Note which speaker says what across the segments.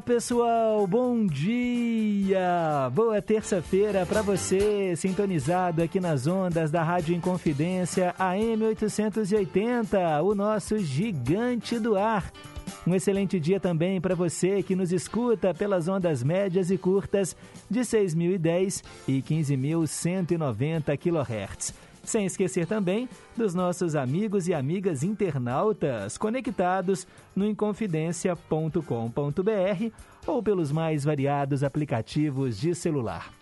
Speaker 1: Diga lá, pessoal, bom dia! Boa terça-feira para você, sintonizado aqui nas ondas da Rádio Inconfidência AM 880, o nosso gigante do ar. Um excelente dia também para você que nos escuta pelas ondas médias e curtas de 6.010 e 15.190 kHz. Sem esquecer também dos nossos amigos e amigas internautas conectados no inconfidencia.com.br ou pelos mais variados aplicativos de celular.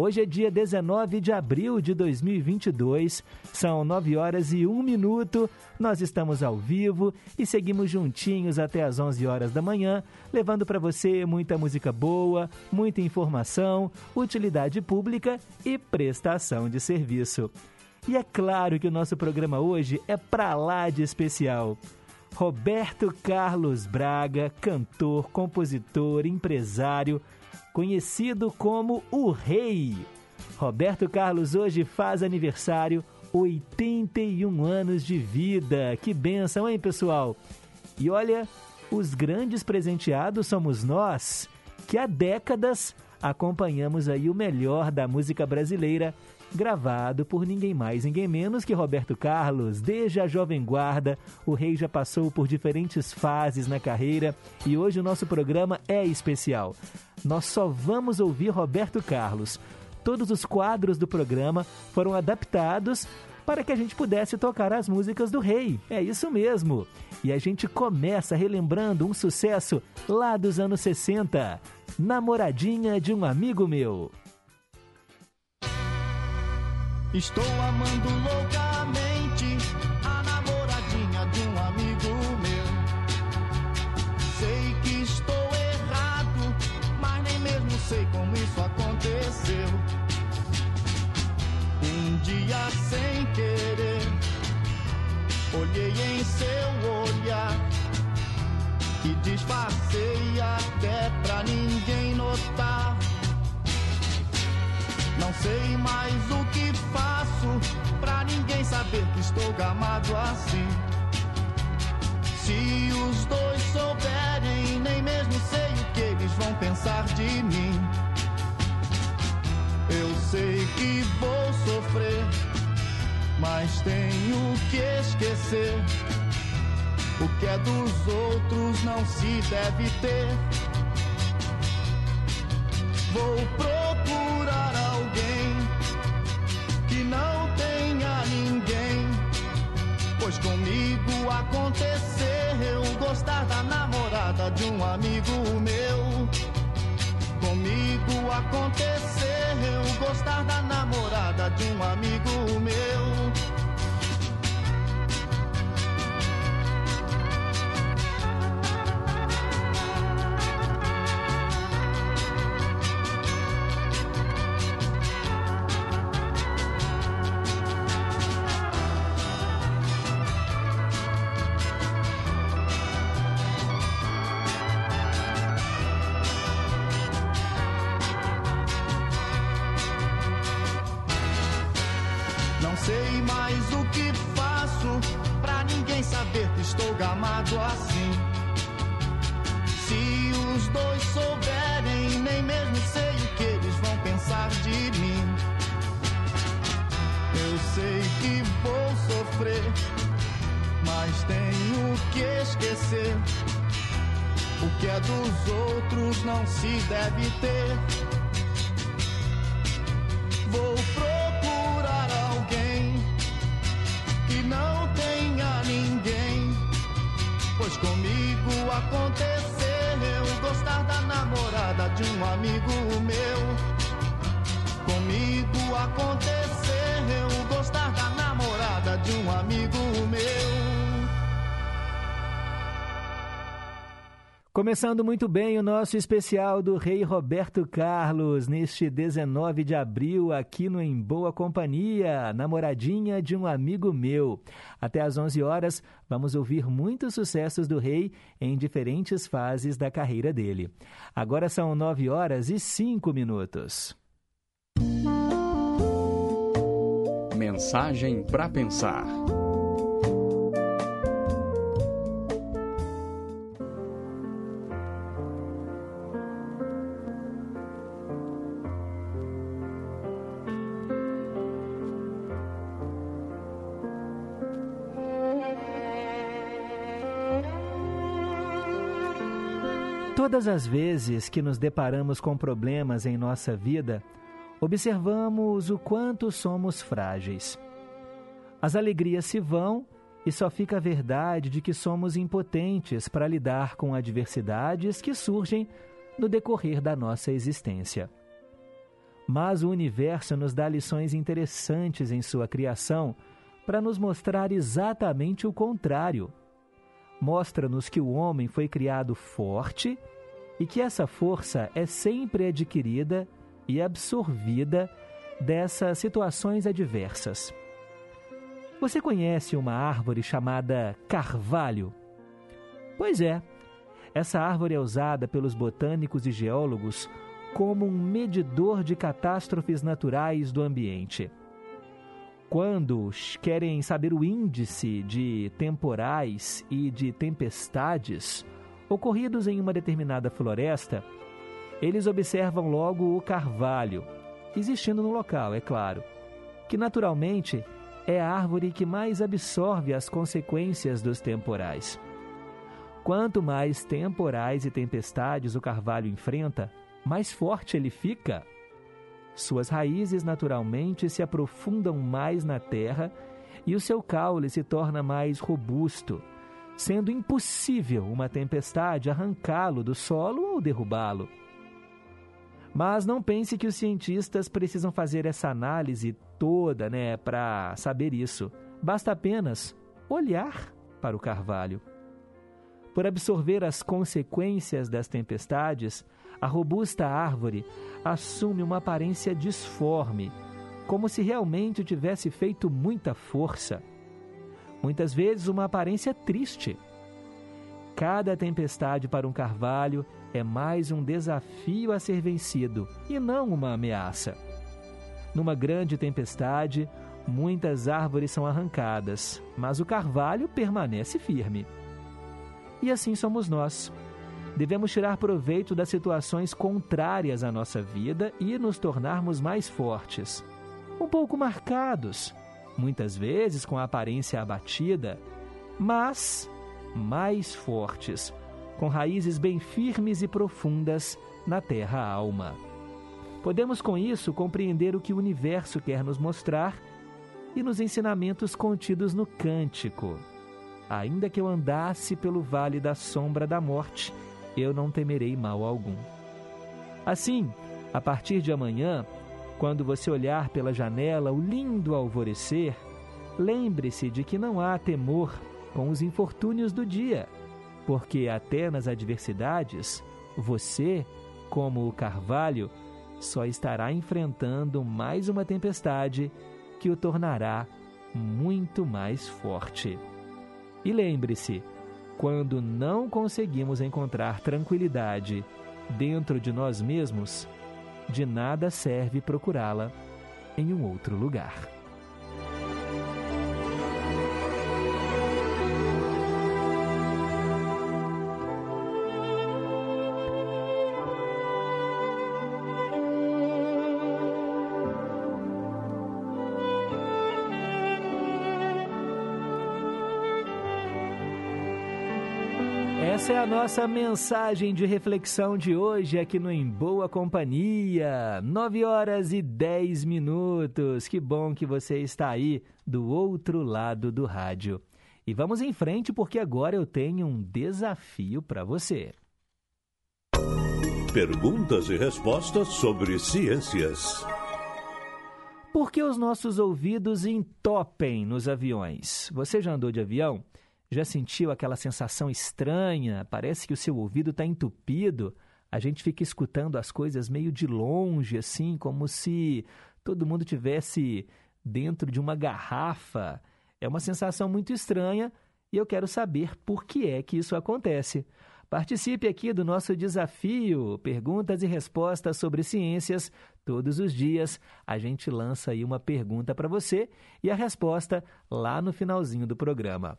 Speaker 1: Hoje é dia 19 de abril de 2022, são 9 horas e 1 minuto. Nós estamos ao vivo e seguimos juntinhos até as 11 horas da manhã, levando para você muita música boa, muita informação, utilidade pública e prestação de serviço. E é claro que o nosso programa hoje é pra lá de especial. Roberto Carlos Braga, cantor, compositor, empresário, conhecido como o Rei. Roberto Carlos hoje faz aniversário, 81 anos de vida. Que benção, hein, pessoal? E olha, os grandes presenteados somos nós, que há décadas acompanhamos aí o melhor da música brasileira gravado por ninguém mais, ninguém menos que Roberto Carlos. Desde a Jovem Guarda, o rei já passou por diferentes fases na carreira e hoje o nosso programa é especial. Nós só vamos ouvir Roberto Carlos. Todos os quadros do programa foram adaptados para que a gente pudesse tocar as músicas do rei. É isso mesmo. E a gente começa relembrando um sucesso lá dos anos 60. Namoradinha de um amigo meu.
Speaker 2: Estou amando loucamente a namoradinha de um amigo meu. Sei que estou errado, mas nem mesmo sei como isso aconteceu. Um dia sem querer, olhei em seu olhar e disfarcei até pra ninguém notar. Não sei mais o que faço pra ninguém saber que estou gamado assim. Se os dois souberem, nem mesmo sei o que eles vão pensar de mim. Eu sei que vou sofrer, mas tenho que esquecer. O que é dos outros não se deve ter. Vou procurar que não tenha ninguém. Pois comigo aconteceu gostar da namorada de um amigo meu. Comigo aconteceu gostar da namorada de um amigo assim. Se os dois souberem, nem mesmo sei o que eles vão pensar de mim. Eu sei que vou sofrer, mas tenho que esquecer. O que é dos outros não se deve ter.
Speaker 1: Começando muito bem o nosso especial do Rei Roberto Carlos, neste 19 de abril, aqui no Em Boa Companhia, namoradinha de um amigo meu. Até às 11 horas, vamos ouvir muitos sucessos do Rei em diferentes fases da carreira dele. Agora são 9 horas e 5 minutos.
Speaker 3: Mensagem para pensar.
Speaker 1: Todas as vezes que nos deparamos com problemas em nossa vida, observamos o quanto somos frágeis. As alegrias se vão e só fica a verdade de que somos impotentes para lidar com adversidades que surgem no decorrer da nossa existência. Mas o universo nos dá lições interessantes em sua criação para nos mostrar exatamente o contrário. Mostra-nos que o homem foi criado forte e que essa força é sempre adquirida e absorvida dessas situações adversas. Você conhece uma árvore chamada carvalho? Pois é, essa árvore é usada pelos botânicos e geólogos como um medidor de catástrofes naturais do ambiente. Quando querem saber o índice de temporais e de tempestades, ocorridos em uma determinada floresta, eles observam logo o carvalho, existindo no local, é claro, que naturalmente é a árvore que mais absorve as consequências dos temporais. Quanto mais temporais e tempestades o carvalho enfrenta, mais forte ele fica. Suas raízes naturalmente se aprofundam mais na terra e o seu caule se torna mais robusto sendo impossível uma tempestade arrancá-lo do solo ou derrubá-lo. Mas não pense que os cientistas precisam fazer essa análise toda, né, para saber isso. Basta apenas olhar para o carvalho. Por absorver as consequências das tempestades, a robusta árvore assume uma aparência disforme, como se realmente tivesse feito muita força muitas vezes uma aparência triste. Cada tempestade para um carvalho é mais um desafio a ser vencido e não uma ameaça. Numa grande tempestade, muitas árvores são arrancadas, mas o carvalho permanece firme. E assim somos nós. Devemos tirar proveito das situações contrárias à nossa vida e nos tornarmos mais fortes, um pouco marcados, muitas vezes com a aparência abatida, mas mais fortes, com raízes bem firmes e profundas na terra-alma. Podemos com isso compreender o que o universo quer nos mostrar e nos ensinamentos contidos no cântico. Ainda que eu andasse pelo vale da sombra da morte, eu não temerei mal algum. Assim, a partir de amanhã, quando você olhar pela janela o lindo alvorecer, lembre-se de que não há temor com os infortúnios do dia, porque até nas adversidades, você, como o carvalho, só estará enfrentando mais uma tempestade que o tornará muito mais forte. E lembre-se, quando não conseguimos encontrar tranquilidade dentro de nós mesmos, de nada serve procurá-la em um outro lugar. Nossa mensagem de reflexão de hoje aqui no Em Boa Companhia. 9 horas e 10 minutos. Que bom que você está aí do outro lado do rádio. E vamos em frente porque agora eu tenho um desafio para você.
Speaker 4: Perguntas e respostas sobre ciências.
Speaker 1: Por que os nossos ouvidos entopem nos aviões? Você já andou de avião? Já sentiu aquela sensação estranha? Parece que o seu ouvido está entupido. A gente fica escutando as coisas meio de longe, assim, como se todo mundo tivesse dentro de uma garrafa. É uma sensação muito estranha e eu quero saber por que é que isso acontece. Participe aqui do nosso desafio, perguntas e respostas sobre ciências. Todos os dias a gente lança aí uma pergunta para você e a resposta lá no finalzinho do programa.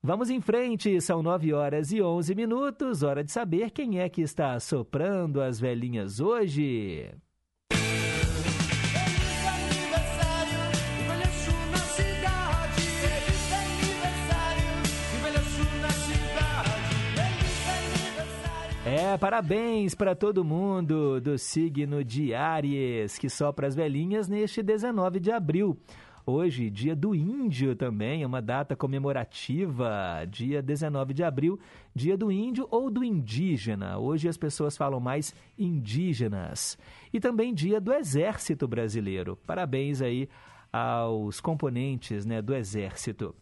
Speaker 1: Vamos em frente, são 9 horas e 11 minutos, hora de saber quem é que está soprando as velhinhas hoje. É, parabéns para todo mundo do signo de Áries, que sopra as velhinhas neste 19 de abril. Hoje, dia do índio também, é uma data comemorativa, dia 19 de abril, dia do índio ou do indígena. Hoje as pessoas falam mais indígenas. E também dia do exército brasileiro. Parabéns aí aos componentes né, do exército.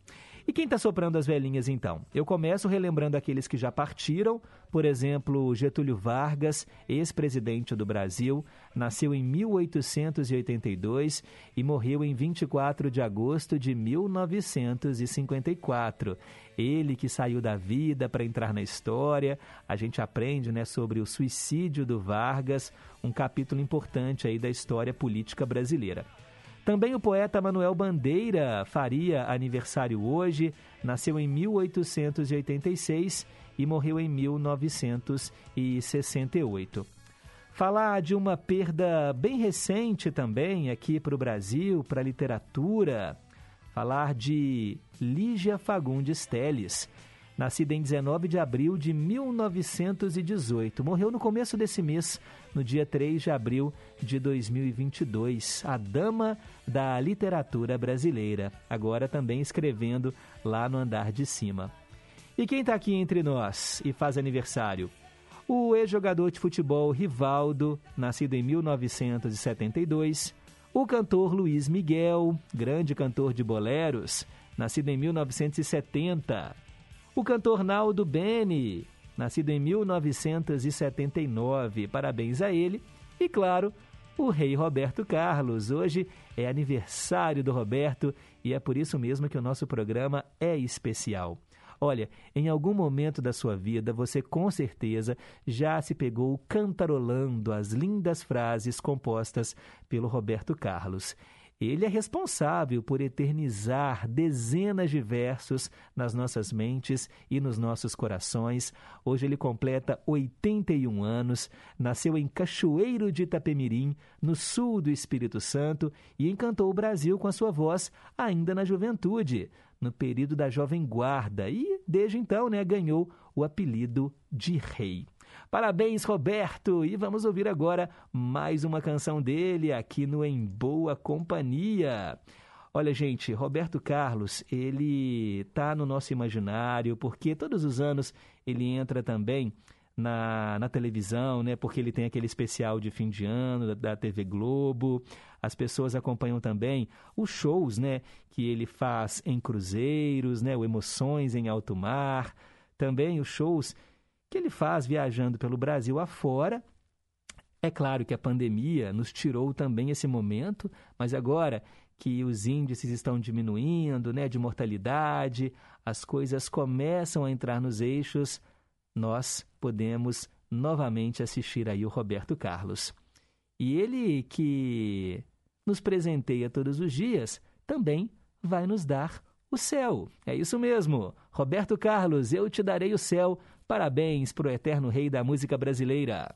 Speaker 1: E quem está soprando as velhinhas então? Eu começo relembrando aqueles que já partiram, por exemplo, Getúlio Vargas, ex-presidente do Brasil, nasceu em 1882 e morreu em 24 de agosto de 1954. Ele que saiu da vida para entrar na história, a gente aprende né, sobre o suicídio do Vargas, um capítulo importante aí da história política brasileira. Também o poeta Manuel Bandeira faria aniversário hoje, nasceu em 1886 e morreu em 1968. Falar de uma perda bem recente também aqui para o Brasil, para a literatura. Falar de Lígia Fagundes Teles, nascida em 19 de abril de 1918. Morreu no começo desse mês, no dia 3 de abril de 2022. A dama da literatura brasileira, agora também escrevendo lá no andar de cima. E quem está aqui entre nós e faz aniversário? O ex-jogador de futebol Rivaldo, nascido em 1972. O cantor Luiz Miguel, grande cantor de boleros, nascido em 1970 o cantor Naldo Beni, nascido em 1979, parabéns a ele. E claro, o rei Roberto Carlos. Hoje é aniversário do Roberto e é por isso mesmo que o nosso programa é especial. Olha, em algum momento da sua vida você com certeza já se pegou cantarolando as lindas frases compostas pelo Roberto Carlos. Ele é responsável por eternizar dezenas de versos nas nossas mentes e nos nossos corações. Hoje ele completa 81 anos, nasceu em Cachoeiro de Itapemirim, no sul do Espírito Santo, e encantou o Brasil com a sua voz ainda na juventude, no período da Jovem Guarda, e desde então né, ganhou o apelido de Rei. Parabéns, Roberto! E vamos ouvir agora mais uma canção dele aqui no Em Boa Companhia. Olha, gente, Roberto Carlos, ele tá no nosso imaginário porque todos os anos ele entra também na, na televisão, né? Porque ele tem aquele especial de fim de ano da, da TV Globo. As pessoas acompanham também os shows, né? Que ele faz em cruzeiros, né? O Emoções em Alto Mar. Também os shows que ele faz viajando pelo Brasil afora. É claro que a pandemia nos tirou também esse momento, mas agora que os índices estão diminuindo, né, de mortalidade, as coisas começam a entrar nos eixos, nós podemos novamente assistir aí o Roberto Carlos. E ele que nos presenteia todos os dias, também vai nos dar o céu. É isso mesmo. Roberto Carlos, eu te darei o céu Parabéns para o eterno rei da música brasileira.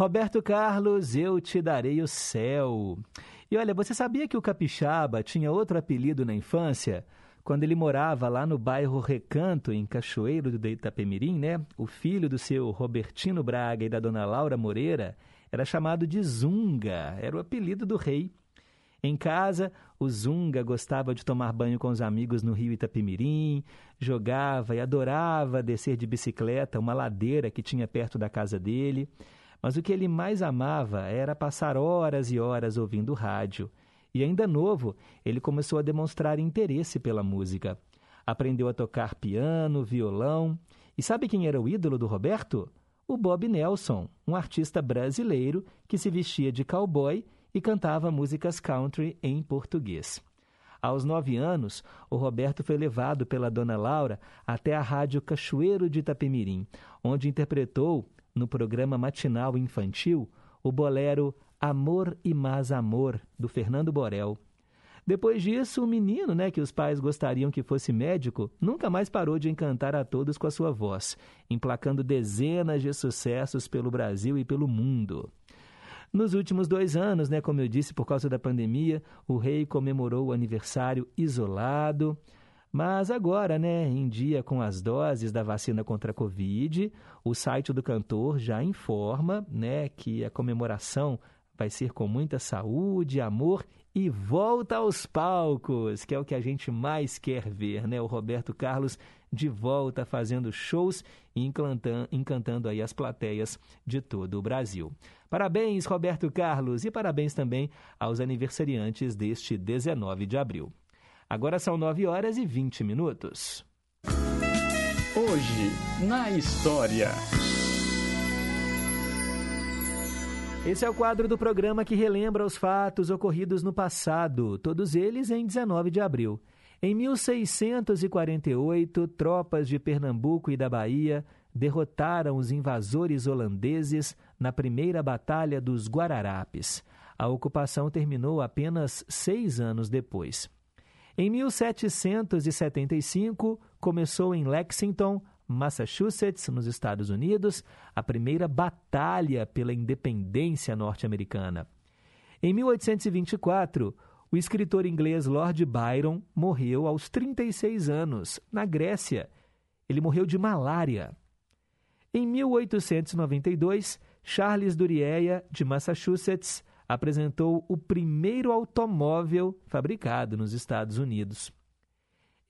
Speaker 1: Roberto Carlos, eu te darei o céu. E olha, você sabia que o Capixaba tinha outro apelido na infância? Quando ele morava lá no bairro Recanto, em Cachoeiro do Itapemirim, né? O filho do seu Robertino Braga e da dona Laura Moreira era chamado de Zunga, era o apelido do rei. Em casa, o Zunga gostava de tomar banho com os amigos no rio Itapemirim, jogava e adorava descer de bicicleta uma ladeira que tinha perto da casa dele. Mas o que ele mais amava era passar horas e horas ouvindo rádio. E ainda novo, ele começou a demonstrar interesse pela música. Aprendeu a tocar piano, violão. E sabe quem era o ídolo do Roberto? O Bob Nelson, um artista brasileiro que se vestia de cowboy e cantava músicas country em português. Aos nove anos, o Roberto foi levado pela dona Laura até a rádio Cachoeiro de Itapemirim, onde interpretou, no programa matinal infantil, o bolero Amor e Mais Amor, do Fernando Borel. Depois disso, o menino, né, que os pais gostariam que fosse médico, nunca mais parou de encantar a todos com a sua voz, emplacando dezenas de sucessos pelo Brasil e pelo mundo. Nos últimos dois anos, né, como eu disse, por causa da pandemia, o rei comemorou o aniversário isolado. Mas agora, né, em dia com as doses da vacina contra a Covid, o site do cantor já informa, né, que a comemoração vai ser com muita saúde, amor e volta aos palcos, que é o que a gente mais quer ver, né? O Roberto Carlos de volta fazendo shows e encantando, encantando aí as plateias de todo o Brasil. Parabéns, Roberto Carlos, e parabéns também aos aniversariantes deste 19 de abril. Agora são 9 horas e 20 minutos.
Speaker 3: Hoje, na história.
Speaker 1: Esse é o quadro do programa que relembra os fatos ocorridos no passado, todos eles em 19 de abril. Em 1648, tropas de Pernambuco e da Bahia derrotaram os invasores holandeses na primeira Batalha dos Guararapes. A ocupação terminou apenas seis anos depois. Em 1775, começou em Lexington, Massachusetts, nos Estados Unidos, a primeira batalha pela independência norte-americana. Em 1824, o escritor inglês Lord Byron morreu aos 36 anos, na Grécia. Ele morreu de malária. Em 1892, Charles Duryea, de Massachusetts, apresentou o primeiro automóvel fabricado nos Estados Unidos.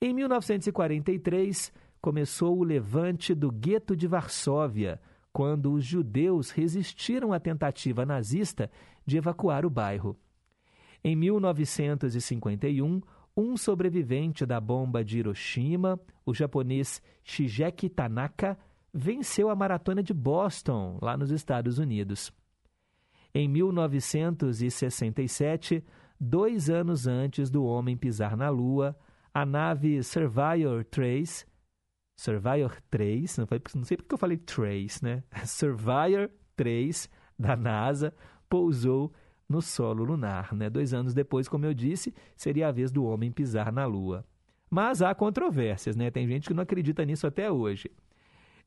Speaker 1: Em 1943, começou o levante do gueto de Varsóvia, quando os judeus resistiram à tentativa nazista de evacuar o bairro. Em 1951, um sobrevivente da bomba de Hiroshima, o japonês Shigeki Tanaka, venceu a maratona de Boston, lá nos Estados Unidos. Em 1967, dois anos antes do homem pisar na Lua, a nave Surveyor 3, Surveyor 3, não, não sei porque eu falei Trace, né? Surveyor 3 da NASA pousou no solo lunar. Né? Dois anos depois, como eu disse, seria a vez do homem pisar na Lua. Mas há controvérsias, né? Tem gente que não acredita nisso até hoje.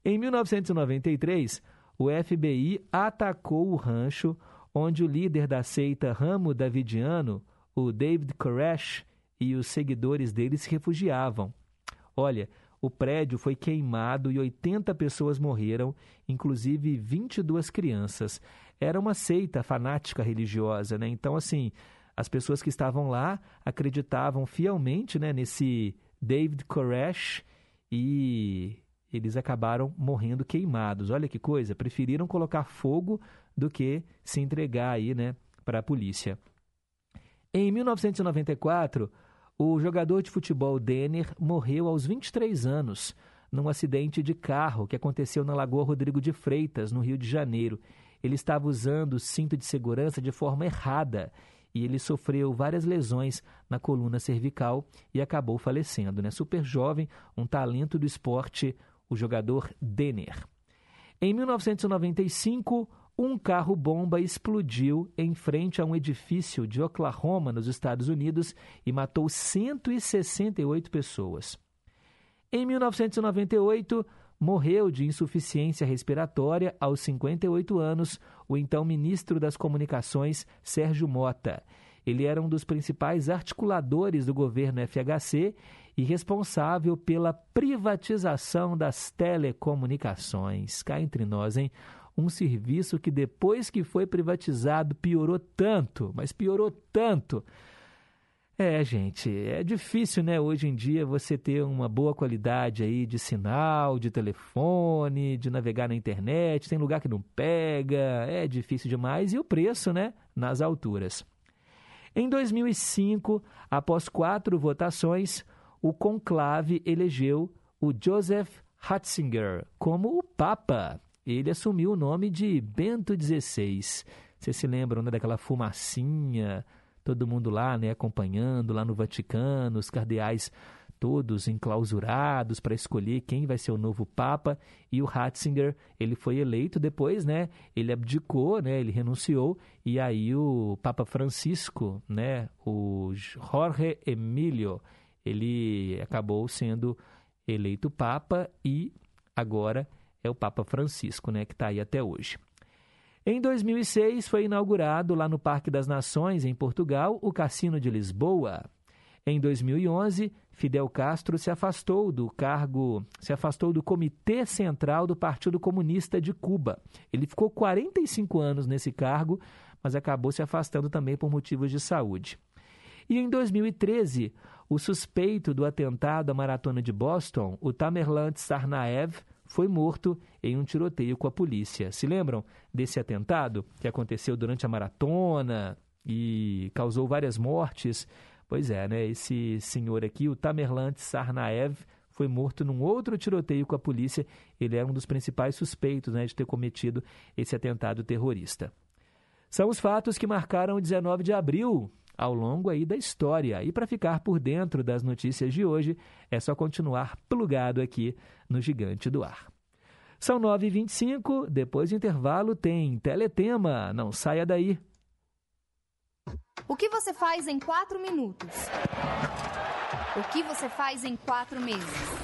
Speaker 1: Em 1993, o FBI atacou o rancho onde o líder da seita Ramo Davidiano, o David Koresh, e os seguidores dele se refugiavam. Olha, o prédio foi queimado e 80 pessoas morreram, inclusive 22 crianças era uma seita fanática religiosa, né? Então, assim, as pessoas que estavam lá acreditavam fielmente né, nesse David Koresh e eles acabaram morrendo queimados. Olha que coisa, preferiram colocar fogo do que se entregar aí, né, para a polícia. Em 1994, o jogador de futebol Denner morreu aos 23 anos num acidente de carro que aconteceu na Lagoa Rodrigo de Freitas, no Rio de Janeiro ele estava usando o cinto de segurança de forma errada e ele sofreu várias lesões na coluna cervical e acabou falecendo. Né? Super jovem, um talento do esporte, o jogador Denner. Em 1995, um carro-bomba explodiu em frente a um edifício de Oklahoma, nos Estados Unidos, e matou 168 pessoas. Em 1998, morreu de insuficiência respiratória aos 58 anos o então ministro das Comunicações, Sérgio Mota. Ele era um dos principais articuladores do governo FHC e responsável pela privatização das telecomunicações. Cá entre nós, hein? Um serviço que depois que foi privatizado piorou tanto, mas piorou tanto é, gente, é difícil, né, hoje em dia você ter uma boa qualidade aí de sinal, de telefone, de navegar na internet, tem lugar que não pega, é difícil demais e o preço, né, nas alturas. Em 2005, após quatro votações, o conclave elegeu o Joseph Ratzinger como o Papa. Ele assumiu o nome de Bento XVI. Vocês se lembram né, daquela fumacinha todo mundo lá, né, acompanhando lá no Vaticano, os cardeais todos enclausurados para escolher quem vai ser o novo papa e o Ratzinger ele foi eleito depois né ele abdicou né ele renunciou e aí o Papa Francisco né o Jorge Emílio ele acabou sendo eleito papa e agora é o Papa Francisco né que está aí até hoje em 2006, foi inaugurado lá no Parque das Nações, em Portugal, o Cassino de Lisboa. Em 2011, Fidel Castro se afastou do cargo, se afastou do Comitê Central do Partido Comunista de Cuba. Ele ficou 45 anos nesse cargo, mas acabou se afastando também por motivos de saúde. E em 2013, o suspeito do atentado à maratona de Boston, o Tamerlan Tsarnaev, foi morto em um tiroteio com a polícia. Se lembram desse atentado que aconteceu durante a maratona e causou várias mortes? Pois é, né? Esse senhor aqui, o Tamerlan Sarnaev, foi morto num outro tiroteio com a polícia. Ele era um dos principais suspeitos né, de ter cometido esse atentado terrorista. São os fatos que marcaram o 19 de abril ao longo aí da história. E para ficar por dentro das notícias de hoje, é só continuar plugado aqui no Gigante do Ar. São 9h25, depois do intervalo tem Teletema, não saia daí.
Speaker 5: O que você faz em quatro minutos? O que você faz em quatro meses?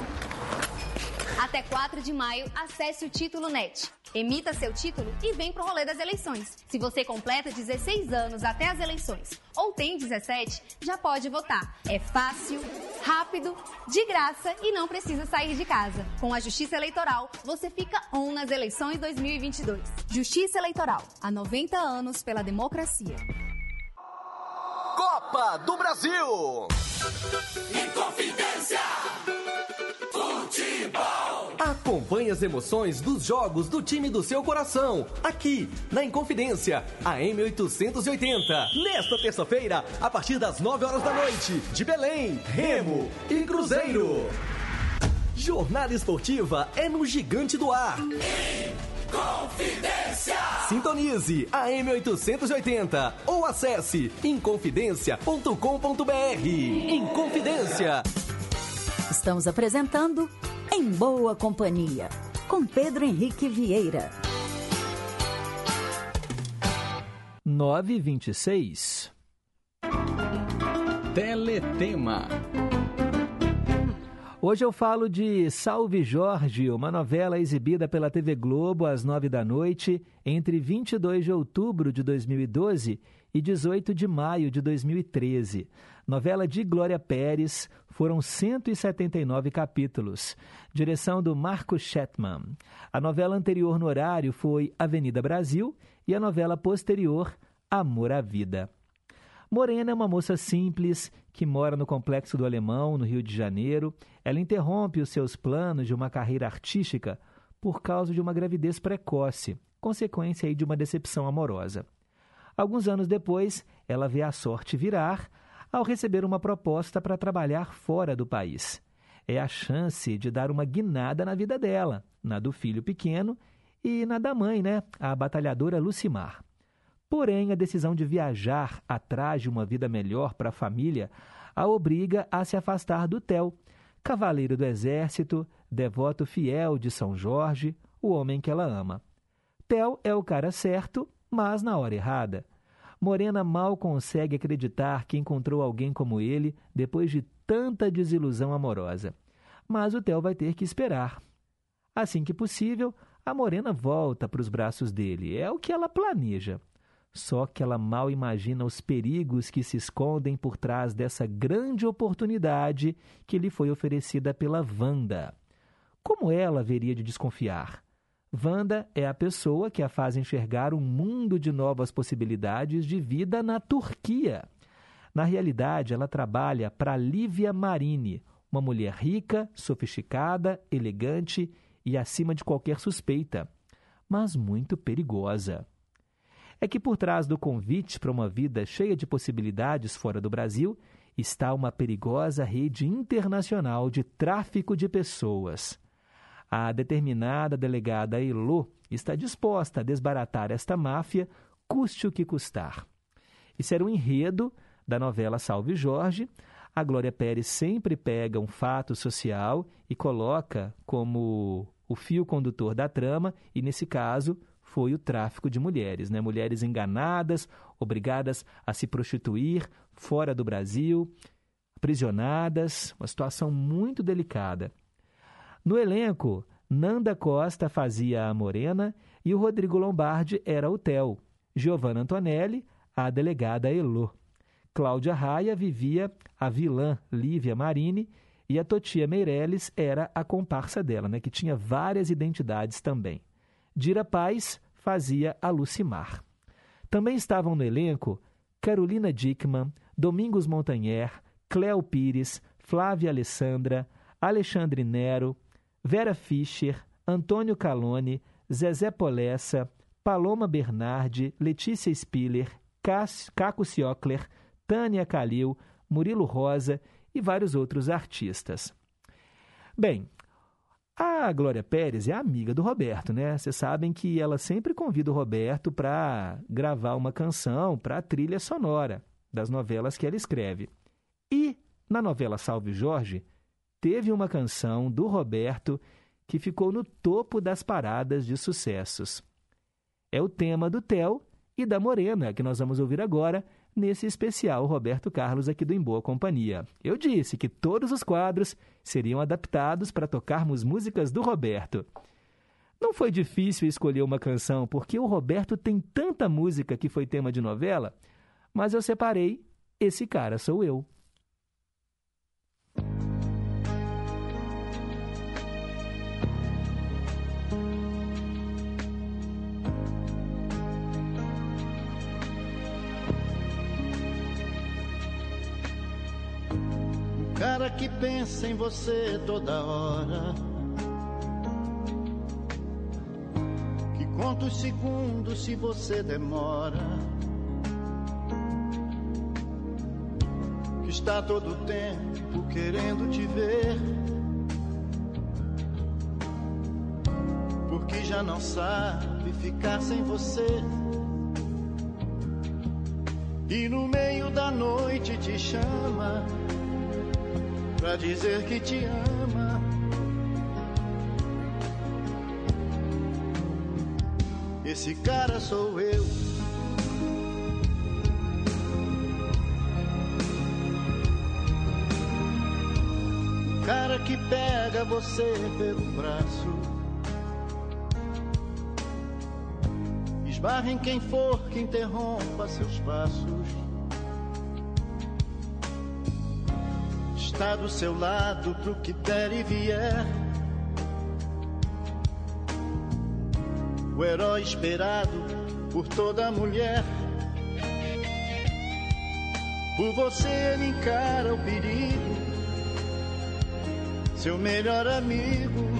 Speaker 5: Até 4 de maio, acesse o Título Net. Emita seu título e vem pro rolê das eleições. Se você completa 16 anos até as eleições ou tem 17, já pode votar. É fácil, rápido, de graça e não precisa sair de casa. Com a Justiça Eleitoral, você fica on nas eleições 2022. Justiça Eleitoral, há 90 anos pela democracia.
Speaker 6: Copa do Brasil. Acompanhe as emoções dos jogos do time do seu coração, aqui na Inconfidência, a M880. Nesta terça-feira, a partir das 9 horas da noite, de Belém, Remo e Cruzeiro. Jornada esportiva é no Gigante do Ar.
Speaker 7: Confidência.
Speaker 6: Sintonize a M880 ou acesse inconfidencia.com.br. Inconfidência.
Speaker 8: Estamos apresentando Em Boa Companhia, com Pedro Henrique Vieira.
Speaker 1: 926.
Speaker 3: Teletema.
Speaker 1: Hoje eu falo de Salve Jorge, uma novela exibida pela TV Globo às nove da noite entre 22 de outubro de 2012 e 18 de maio de 2013. Novela de Glória Pérez, foram 179 capítulos. Direção do Marco Shetman. A novela anterior no horário foi Avenida Brasil e a novela posterior Amor à Vida. Morena é uma moça simples que mora no Complexo do Alemão, no Rio de Janeiro. Ela interrompe os seus planos de uma carreira artística por causa de uma gravidez precoce, consequência de uma decepção amorosa. Alguns anos depois, ela vê a sorte virar ao receber uma proposta para trabalhar fora do país. É a chance de dar uma guinada na vida dela, na do filho pequeno e na da mãe, né, a batalhadora Lucimar. Porém, a decisão de viajar atrás de uma vida melhor para a família a obriga a se afastar do Theo, cavaleiro do exército, devoto fiel de São Jorge, o homem que ela ama. Theo é o cara certo, mas na hora errada. Morena mal consegue acreditar que encontrou alguém como ele depois de tanta desilusão amorosa. Mas o Theo vai ter que esperar. Assim que possível, a Morena volta para os braços dele. É o que ela planeja. Só que ela mal imagina os perigos que se escondem por trás dessa grande oportunidade que lhe foi oferecida pela Wanda. Como ela haveria de desconfiar? Wanda é a pessoa que a faz enxergar um mundo de novas possibilidades de vida na Turquia. Na realidade, ela trabalha para Lívia Marini, uma mulher rica, sofisticada, elegante e acima de qualquer suspeita, mas muito perigosa é que por trás do convite para uma vida cheia de possibilidades fora do Brasil está uma perigosa rede internacional de tráfico de pessoas. A determinada delegada Elo está disposta a desbaratar esta máfia, custe o que custar. Isso era o um enredo da novela Salve Jorge. A Glória Pérez sempre pega um fato social e coloca como o fio condutor da trama, e nesse caso, foi o tráfico de mulheres, né? Mulheres enganadas, obrigadas a se prostituir fora do Brasil, aprisionadas, uma situação muito delicada. No elenco, Nanda Costa fazia a Morena e o Rodrigo Lombardi era o Theo. Giovanna Antonelli, a delegada Elô. Cláudia Raia vivia a vilã Lívia Marini e a Totia Meirelles era a comparsa dela, né, que tinha várias identidades também. Dira Paz fazia a Lucimar. Também estavam no elenco Carolina Dickman, Domingos Montanher, Cléo Pires, Flávia Alessandra, Alexandre Nero, Vera Fischer, Antônio Calone, Zezé Polessa, Paloma Bernardi, Letícia Spiller, Caco Ciocler, Tânia Calil, Murilo Rosa e vários outros artistas. Bem, a Glória Pérez é amiga do Roberto, né? Vocês sabem que ela sempre convida o Roberto para gravar uma canção para a trilha sonora. das novelas que ela escreve. E na novela Salve Jorge, teve uma canção do Roberto que ficou no topo das paradas de sucessos. É o tema do Theo e da Morena, que nós vamos ouvir agora nesse especial Roberto Carlos aqui do Em Boa Companhia. Eu disse que todos os quadros seriam adaptados para tocarmos músicas do Roberto. Não foi difícil escolher uma canção, porque o Roberto tem tanta música que foi tema de novela, mas eu separei Esse Cara Sou Eu.
Speaker 2: Cara que pensa em você toda hora. Que conta os segundos se você demora. Que está todo tempo querendo te ver. Porque já não sabe ficar sem você. E no meio da noite te chama pra dizer que te ama. Esse cara sou eu. O cara que pega você pelo braço. Esbarra em quem for que interrompa seus passos. Está do seu lado pro que der e vier. O herói esperado por toda mulher. Por você ele encara o perigo. Seu melhor amigo.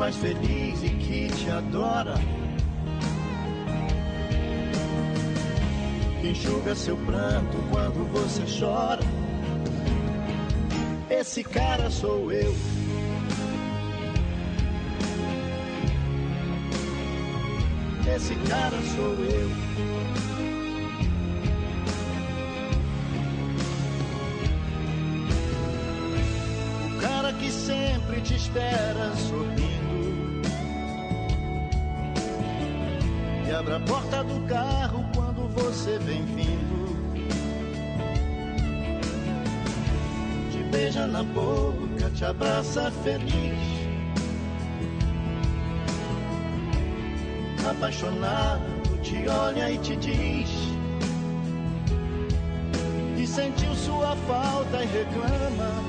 Speaker 2: Faz feliz e que te adora. Enxuga seu pranto quando você chora. Esse cara sou eu. Esse cara sou eu. O cara que sempre te espera sorrindo. E abre a porta do carro quando você vem vindo. Te beija na boca, te abraça feliz. Apaixonado, te olha e te diz. E sentiu sua falta e reclama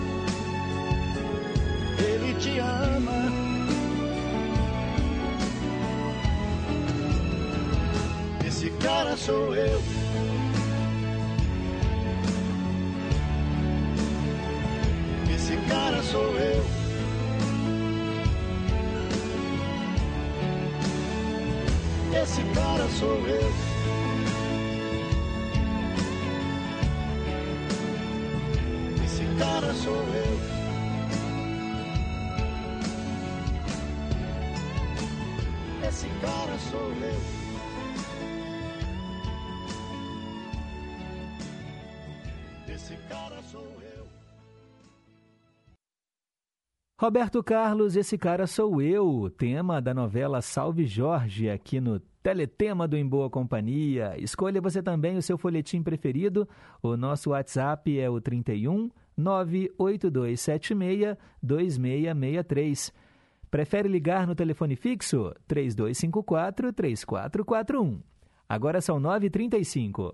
Speaker 2: ele te ama. Esse cara sou eu. Esse cara sou eu. Esse cara sou eu. Esse cara sou eu. Esse cara sou eu.
Speaker 1: Roberto Carlos, esse cara sou eu, tema da novela Salve Jorge, aqui no Teletema do Em Boa Companhia. Escolha você também o seu folhetim preferido. O nosso WhatsApp é o 31 98276 2663. Prefere ligar no telefone fixo 3254 3441. Agora são 9h35.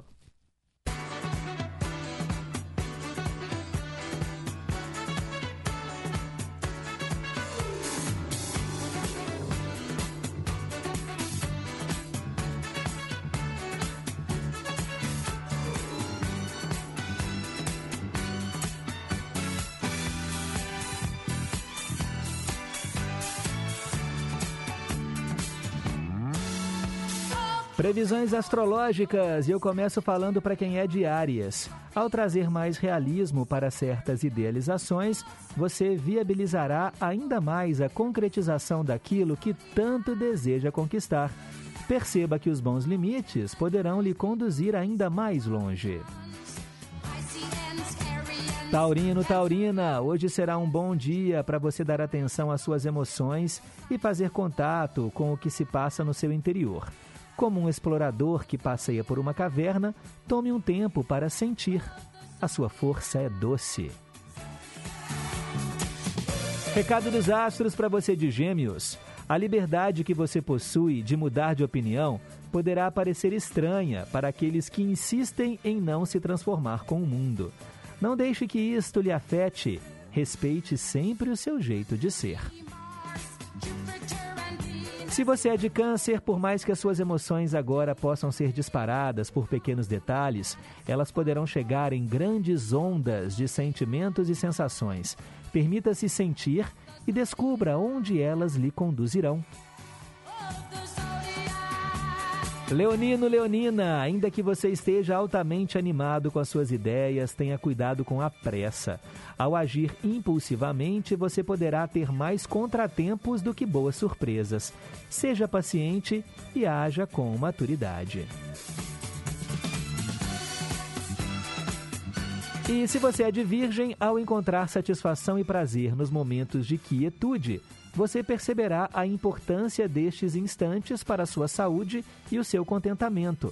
Speaker 1: Previsões astrológicas e eu começo falando para quem é de Áries. Ao trazer mais realismo para certas idealizações, você viabilizará ainda mais a concretização daquilo que tanto deseja conquistar. Perceba que os bons limites poderão lhe conduzir ainda mais longe. Taurino, Taurina, hoje será um bom dia para você dar atenção às suas emoções e fazer contato com o que se passa no seu interior. Como um explorador que passeia por uma caverna, tome um tempo para sentir. A sua força é doce. Recado dos astros para você de Gêmeos. A liberdade que você possui de mudar de opinião poderá parecer estranha para aqueles que insistem em não se transformar com o mundo. Não deixe que isto lhe afete. Respeite sempre o seu jeito de ser. Se você é de câncer, por mais que as suas emoções agora possam ser disparadas por pequenos detalhes, elas poderão chegar em grandes ondas de sentimentos e sensações. Permita-se sentir e descubra onde elas lhe conduzirão. Leonino, Leonina, ainda que você esteja altamente animado com as suas ideias, tenha cuidado com a pressa. Ao agir impulsivamente, você poderá ter mais contratempos do que boas surpresas. Seja paciente e haja com maturidade. E se você é de virgem, ao encontrar satisfação e prazer nos momentos de quietude, você perceberá a importância destes instantes para a sua saúde e o seu contentamento.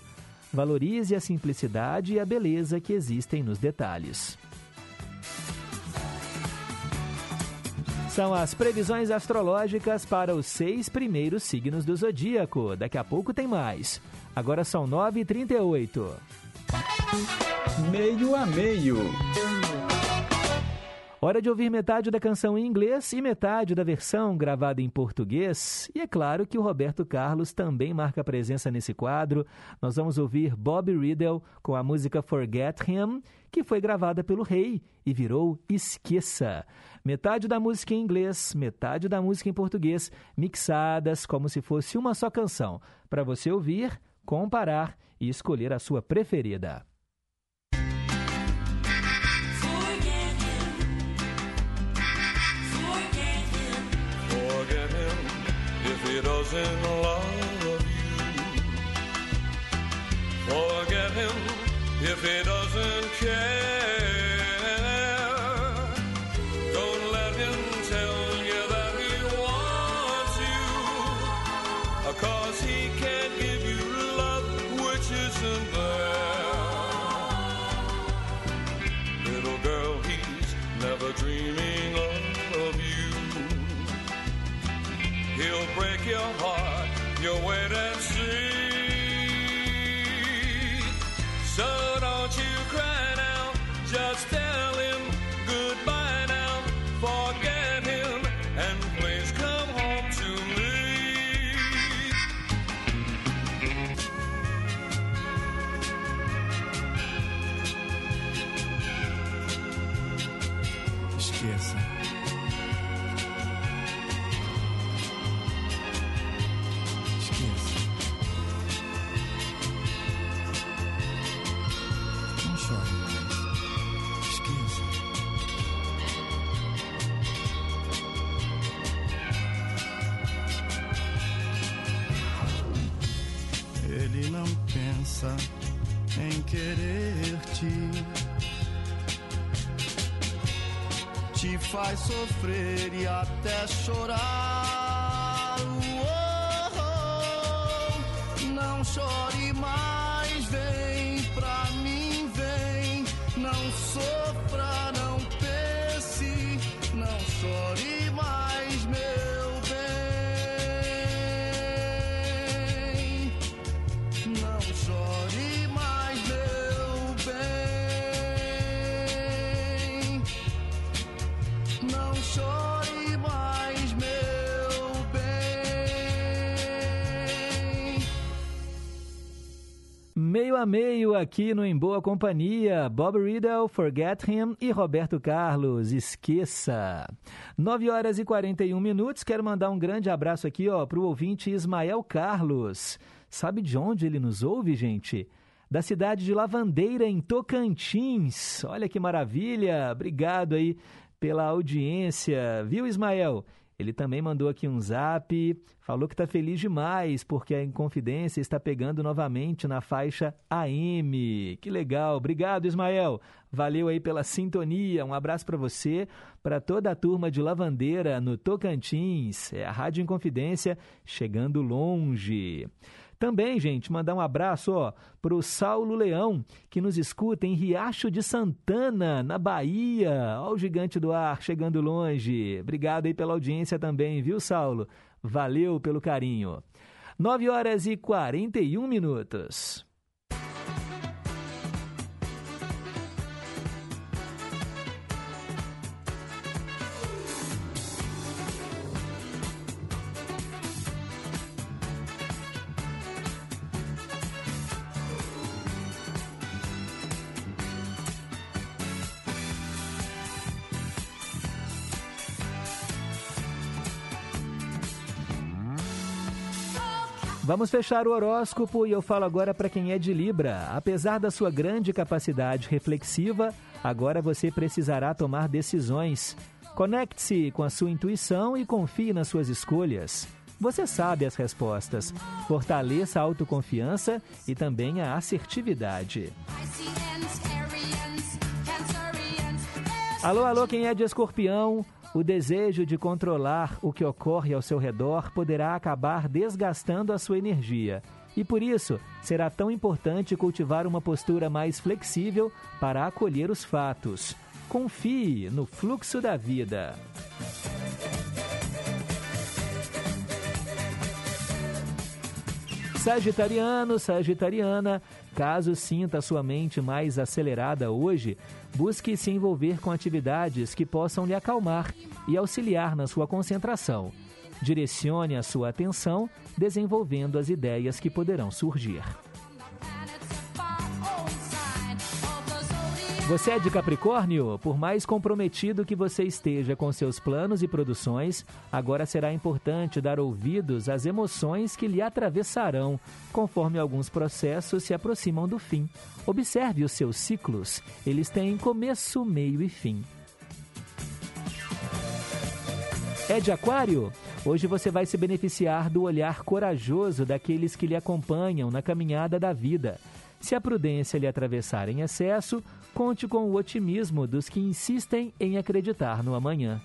Speaker 1: Valorize a simplicidade e a beleza que existem nos detalhes. São as previsões astrológicas para os seis primeiros signos do zodíaco. Daqui a pouco tem mais. Agora são 9h38.
Speaker 3: Meio a meio.
Speaker 1: Hora de ouvir metade da canção em inglês e metade da versão gravada em português. E é claro que o Roberto Carlos também marca presença nesse quadro. Nós vamos ouvir Bob Riddle com a música Forget Him, que foi gravada pelo Rei e virou Esqueça. Metade da música em inglês, metade da música em português, mixadas como se fosse uma só canção, para você ouvir, comparar e escolher a sua preferida.
Speaker 7: Doesn't love you. Forget him if he doesn't care. your
Speaker 2: way. Te
Speaker 9: faz sofrer e até chorar. Uou, não chore mais, vem
Speaker 1: Meio a meio aqui no Em Boa Companhia, Bob Riddle, Forget Him e Roberto Carlos, Esqueça. 9 horas e 41 minutos, quero mandar um grande abraço aqui ó, para o ouvinte Ismael Carlos. Sabe de onde ele nos ouve, gente? Da cidade de Lavandeira, em Tocantins. Olha que maravilha, obrigado aí pela audiência, viu Ismael? Ele também mandou aqui um zap, falou que está feliz demais porque a Inconfidência está pegando novamente na faixa AM. Que legal, obrigado Ismael. Valeu aí pela sintonia. Um abraço para você, para toda a turma de Lavandeira no Tocantins. É a Rádio Inconfidência chegando longe. Também, gente, mandar um abraço ó, para o Saulo Leão, que nos escuta em Riacho de Santana, na Bahia. Ó o gigante do ar chegando longe. Obrigado aí pela audiência também, viu, Saulo? Valeu pelo carinho. 9 horas e 41 minutos. Vamos fechar o horóscopo e eu falo agora para quem é de Libra. Apesar da sua grande capacidade reflexiva, agora você precisará tomar decisões. Conecte-se com a sua intuição e confie nas suas escolhas. Você sabe as respostas. Fortaleça a autoconfiança e também a assertividade. Alô, alô, quem é de escorpião? O desejo de controlar o que ocorre ao seu redor poderá acabar desgastando a sua energia. E por isso, será tão importante cultivar uma postura mais flexível para acolher os fatos. Confie no fluxo da vida. Sagitariano, Sagitariana, caso sinta sua mente mais acelerada hoje, busque se envolver com atividades que possam lhe acalmar e auxiliar na sua concentração. Direcione a sua atenção desenvolvendo as ideias que poderão surgir. Você é de Capricórnio? Por mais comprometido que você esteja com seus planos e produções, agora será importante dar ouvidos às emoções que lhe atravessarão, conforme alguns processos se aproximam do fim. Observe os seus ciclos, eles têm começo, meio e fim. É de Aquário? Hoje você vai se beneficiar do olhar corajoso daqueles que lhe acompanham na caminhada da vida. Se a prudência lhe atravessar em excesso, conte com o otimismo dos que insistem em acreditar no amanhã.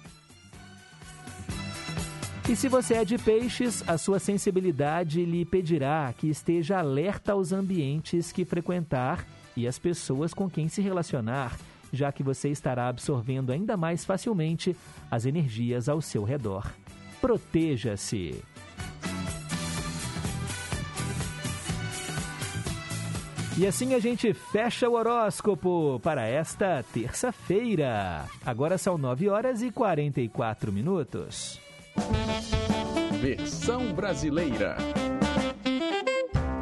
Speaker 1: E se você é de peixes, a sua sensibilidade lhe pedirá que esteja alerta aos ambientes que frequentar e às pessoas com quem se relacionar, já que você estará absorvendo ainda mais facilmente as energias ao seu redor. Proteja-se! E assim a gente fecha o horóscopo para esta terça-feira. Agora são 9 horas e 44 minutos.
Speaker 3: Versão brasileira.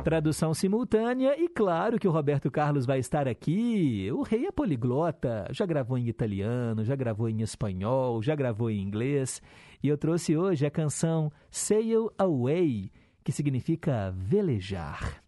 Speaker 1: Tradução simultânea e claro que o Roberto Carlos vai estar aqui. O rei é poliglota, já gravou em italiano, já gravou em espanhol, já gravou em inglês. E eu trouxe hoje a canção Sail Away, que significa velejar.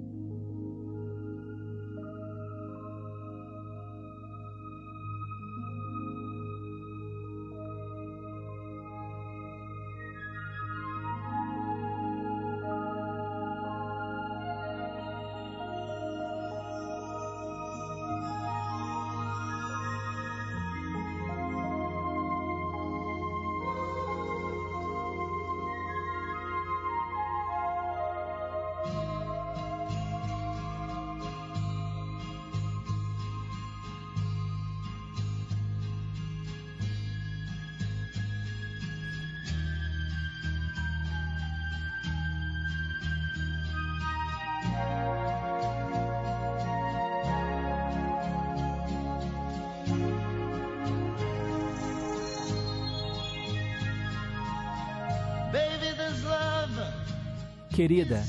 Speaker 1: Querida,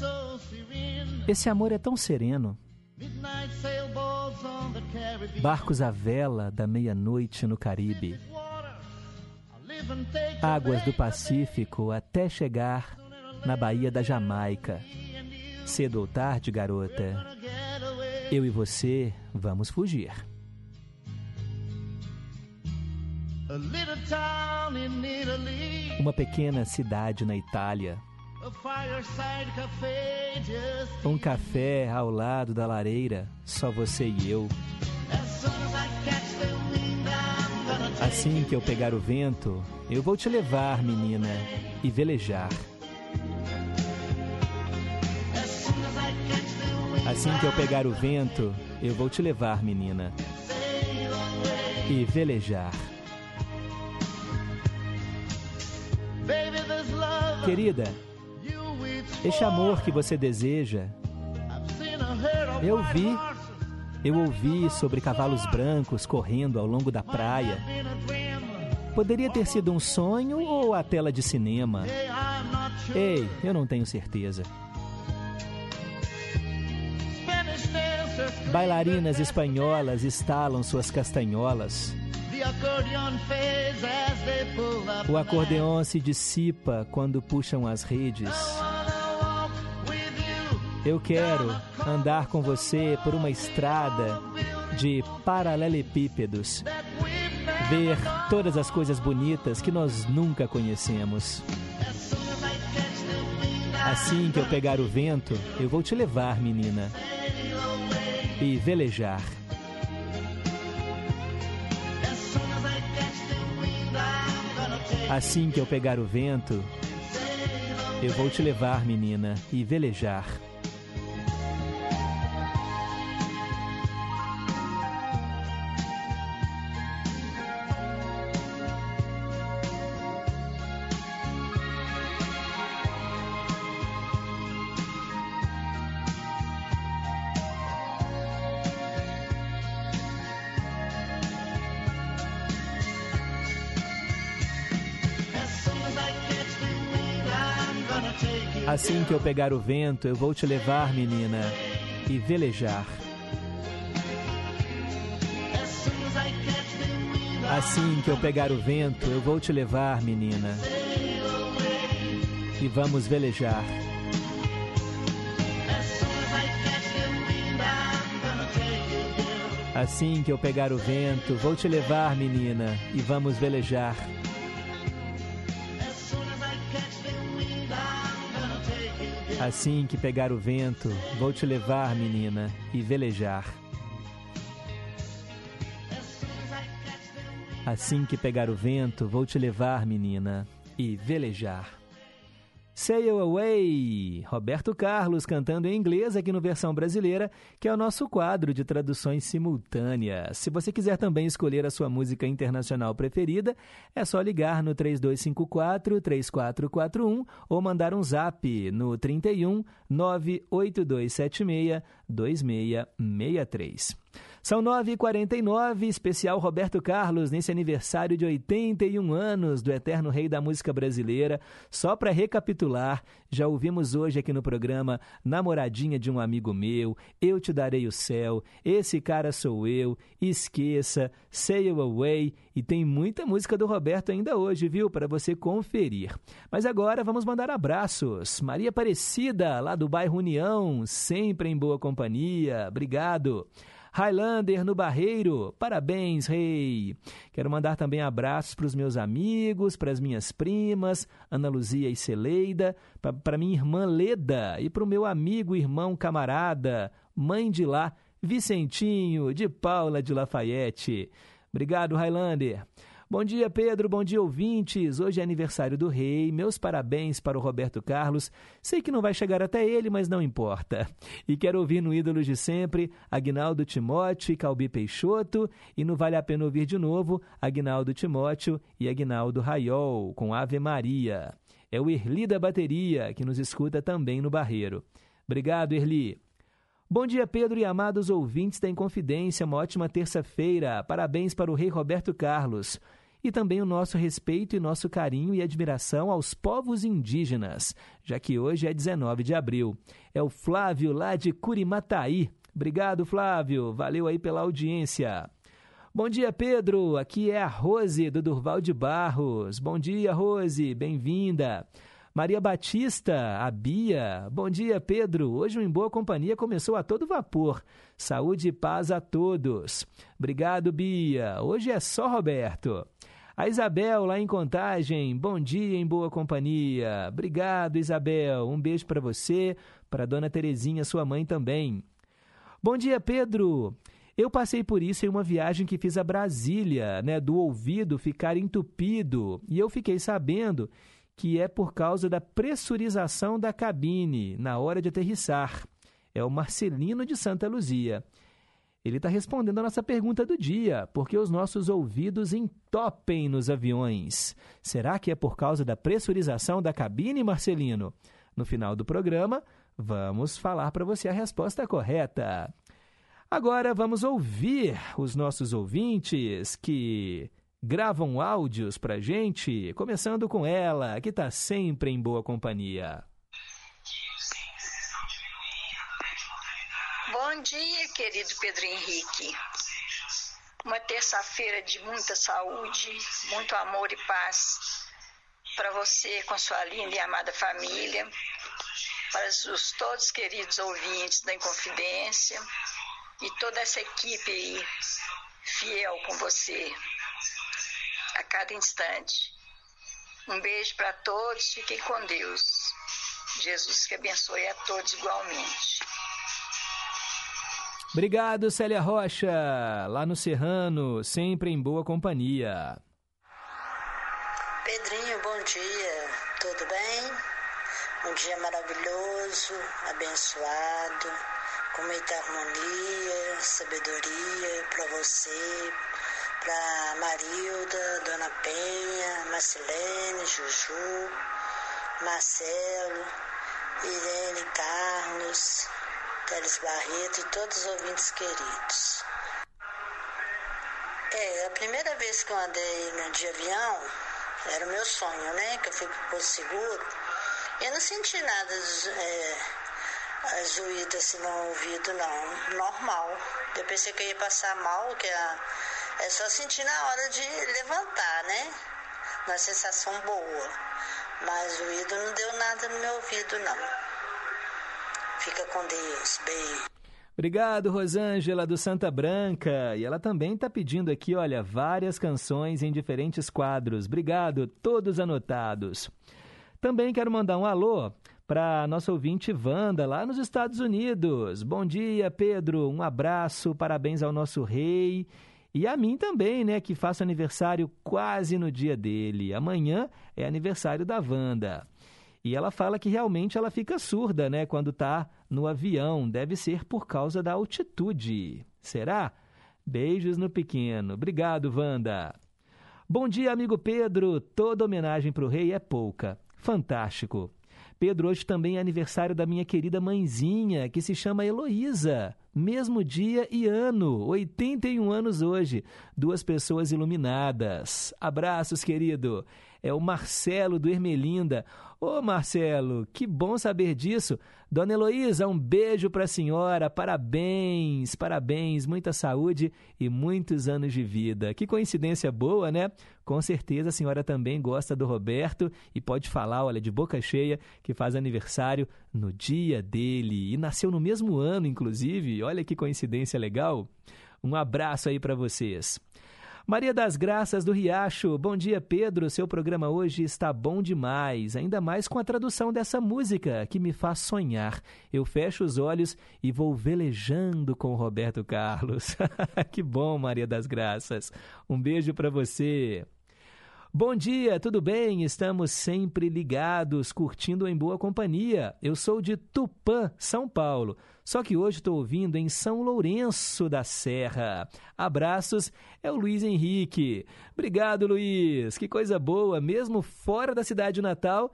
Speaker 1: esse amor é tão sereno. Barcos à vela da meia-noite no Caribe. Águas do Pacífico até chegar na Baía da Jamaica. Cedo ou tarde, garota, eu e você vamos fugir. Uma pequena cidade na Itália. Um café ao lado da lareira, só você e eu. Assim que eu pegar o vento, eu vou te levar, menina, e velejar. Assim que eu pegar o vento, eu vou te levar, menina, e velejar. Querida, este amor que você deseja, eu vi, eu ouvi sobre cavalos brancos correndo ao longo da praia. Poderia ter sido um sonho ou a tela de cinema? Ei, eu não tenho certeza. Bailarinas espanholas estalam suas castanholas. O acordeon se dissipa quando puxam as redes. Eu quero andar com você por uma estrada de paralelepípedos, ver todas as coisas bonitas que nós nunca conhecemos. Assim que eu pegar o vento, eu vou te levar, menina, e velejar. Assim que eu pegar o vento, eu vou te levar, menina, e velejar. Que eu pegar o vento, eu vou te levar, menina, e velejar. Assim que eu pegar o vento, eu vou te levar, menina, e vamos velejar. Assim que eu pegar o vento, vou te levar, menina, e vamos velejar. Assim que pegar o vento, vou te levar, menina, e velejar. Assim que pegar o vento, vou te levar, menina, e velejar. Sail Away, Roberto Carlos cantando em inglês aqui no versão brasileira, que é o nosso quadro de traduções simultâneas. Se você quiser também escolher a sua música internacional preferida, é só ligar no 3254-3441 ou mandar um zap no 31 98276 2663. São 9h49, especial Roberto Carlos, nesse aniversário de 81 anos do eterno rei da música brasileira. Só para recapitular, já ouvimos hoje aqui no programa Namoradinha de um Amigo Meu, Eu Te Darei o Céu, Esse Cara Sou Eu, Esqueça, Sail Away e tem muita música do Roberto ainda hoje, viu? Para você conferir. Mas agora vamos mandar abraços. Maria Aparecida, lá do bairro União, sempre em boa companhia. Obrigado. Highlander no Barreiro, parabéns, rei! Quero mandar também abraços para os meus amigos, para as minhas primas, Ana Luzia e Celeida, para minha irmã Leda e para o meu amigo, irmão, camarada, mãe de lá, Vicentinho, de Paula de Lafayette. Obrigado, Highlander. Bom dia, Pedro. Bom dia, ouvintes. Hoje é aniversário do rei. Meus parabéns para o Roberto Carlos. Sei que não vai chegar até ele, mas não importa. E quero ouvir no Ídolos de Sempre Agnaldo Timóteo e Calbi Peixoto. E no Vale a Pena Ouvir de novo Agnaldo Timóteo e Agnaldo Raiol, com Ave Maria. É o Erli da Bateria, que nos escuta também no Barreiro. Obrigado, Erli. Bom dia, Pedro e amados ouvintes da Inconfidência. Uma ótima terça-feira. Parabéns para o rei Roberto Carlos. E também o nosso respeito e nosso carinho e admiração aos povos indígenas, já que hoje é 19 de abril. É o Flávio lá de Curimataí. Obrigado, Flávio. Valeu aí pela audiência. Bom dia, Pedro. Aqui é a Rose do Durval de Barros. Bom dia, Rose. Bem-vinda. Maria Batista, a Bia. Bom dia, Pedro. Hoje o Em Boa Companhia começou a todo vapor. Saúde e paz a todos. Obrigado, Bia. Hoje é só Roberto. A Isabel, lá em Contagem. Bom dia, em boa companhia. Obrigado, Isabel. Um beijo para você, para dona Terezinha, sua mãe também. Bom dia, Pedro. Eu passei por isso em uma viagem que fiz a Brasília, né, do ouvido ficar entupido, e eu fiquei sabendo que é por causa da pressurização da cabine na hora de aterrissar. É o Marcelino de Santa Luzia. Ele está respondendo a nossa pergunta do dia: por que os nossos ouvidos entopem nos aviões? Será que é por causa da pressurização da cabine, Marcelino? No final do programa, vamos falar para você a resposta correta. Agora vamos ouvir os nossos ouvintes que gravam áudios para gente, começando com ela, que está sempre em boa companhia.
Speaker 10: Bom dia, querido Pedro Henrique. Uma terça-feira de muita saúde, muito amor e paz para você com sua linda e amada família, para os todos queridos ouvintes da Inconfidência e toda essa equipe fiel com você a cada instante. Um beijo para todos, fiquem com Deus. Jesus que abençoe a todos igualmente.
Speaker 1: Obrigado, Célia Rocha, lá no Serrano, sempre em boa companhia.
Speaker 11: Pedrinho, bom dia, tudo bem? Um dia maravilhoso, abençoado, com muita harmonia, sabedoria para você, para Marilda, Dona Penha, Marcelene, Juju, Marcelo, Irene Carlos, Teles Barreto e todos os ouvintes queridos. É, a primeira vez que eu andei no de avião, era o meu sonho, né? Que eu fui Porto Seguro. Eu não senti nada é, zoído assim no ouvido, não. Normal. Eu pensei que eu ia passar mal, que é só sentir na hora de levantar, né? Uma sensação boa. Mas o ouvido não deu nada no meu ouvido, não. Fica com Deus. Beijo.
Speaker 1: Obrigado, Rosângela do Santa Branca. E ela também está pedindo aqui, olha, várias canções em diferentes quadros. Obrigado, todos anotados. Também quero mandar um alô para nossa ouvinte Wanda, lá nos Estados Unidos. Bom dia, Pedro. Um abraço, parabéns ao nosso rei. E a mim também, né, que faço aniversário quase no dia dele. Amanhã é aniversário da Wanda. E ela fala que realmente ela fica surda, né, quando está no avião. Deve ser por causa da altitude. Será? Beijos no pequeno. Obrigado, Wanda. Bom dia, amigo Pedro. Toda homenagem para o rei é pouca. Fantástico. Pedro, hoje também é aniversário da minha querida mãezinha, que se chama Heloísa. Mesmo dia e ano, 81 anos hoje. Duas pessoas iluminadas. Abraços, querido. É o Marcelo do Ermelinda. Ô Marcelo, que bom saber disso. Dona Heloísa, um beijo para a senhora. Parabéns, parabéns, muita saúde e muitos anos de vida. Que coincidência boa, né? Com certeza a senhora também gosta do Roberto e pode falar, olha, de boca cheia, que faz aniversário no dia dele e nasceu no mesmo ano, inclusive. Olha que coincidência legal. Um abraço aí para vocês. Maria das Graças do Riacho, bom dia Pedro, seu programa hoje está bom demais, ainda mais com a tradução dessa música que me faz sonhar. Eu fecho os olhos e vou velejando com Roberto Carlos. que bom, Maria das Graças. Um beijo para você. Bom dia, tudo bem? Estamos sempre ligados, curtindo em boa companhia. Eu sou de Tupã, São Paulo. Só que hoje estou ouvindo em São Lourenço da Serra. Abraços, é o Luiz Henrique. Obrigado, Luiz. Que coisa boa, mesmo fora da cidade natal.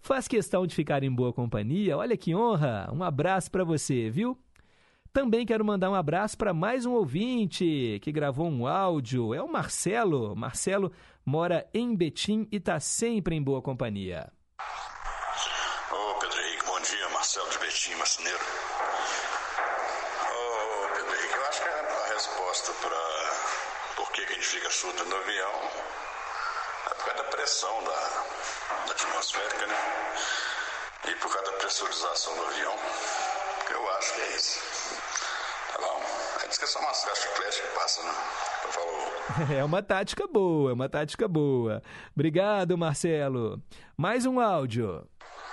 Speaker 1: Faz questão de ficar em boa companhia. Olha que honra. Um abraço para você, viu? Também quero mandar um abraço para mais um ouvinte que gravou um áudio. É o Marcelo. Marcelo mora em Betim e está sempre em boa companhia.
Speaker 12: Ô Pedro Henrique, bom dia. Marcelo de Betim, marceneiro. Ô Pedro Henrique, eu acho que a resposta para por que a gente fica surdo no avião é por causa da pressão da, da atmosférica, né? E por causa da pressurização do avião. Acho que é isso. Tá bom? Diz que é só mascar chiclete que passa, né? Falou.
Speaker 1: É uma tática boa, é uma tática boa. Obrigado, Marcelo. Mais um áudio.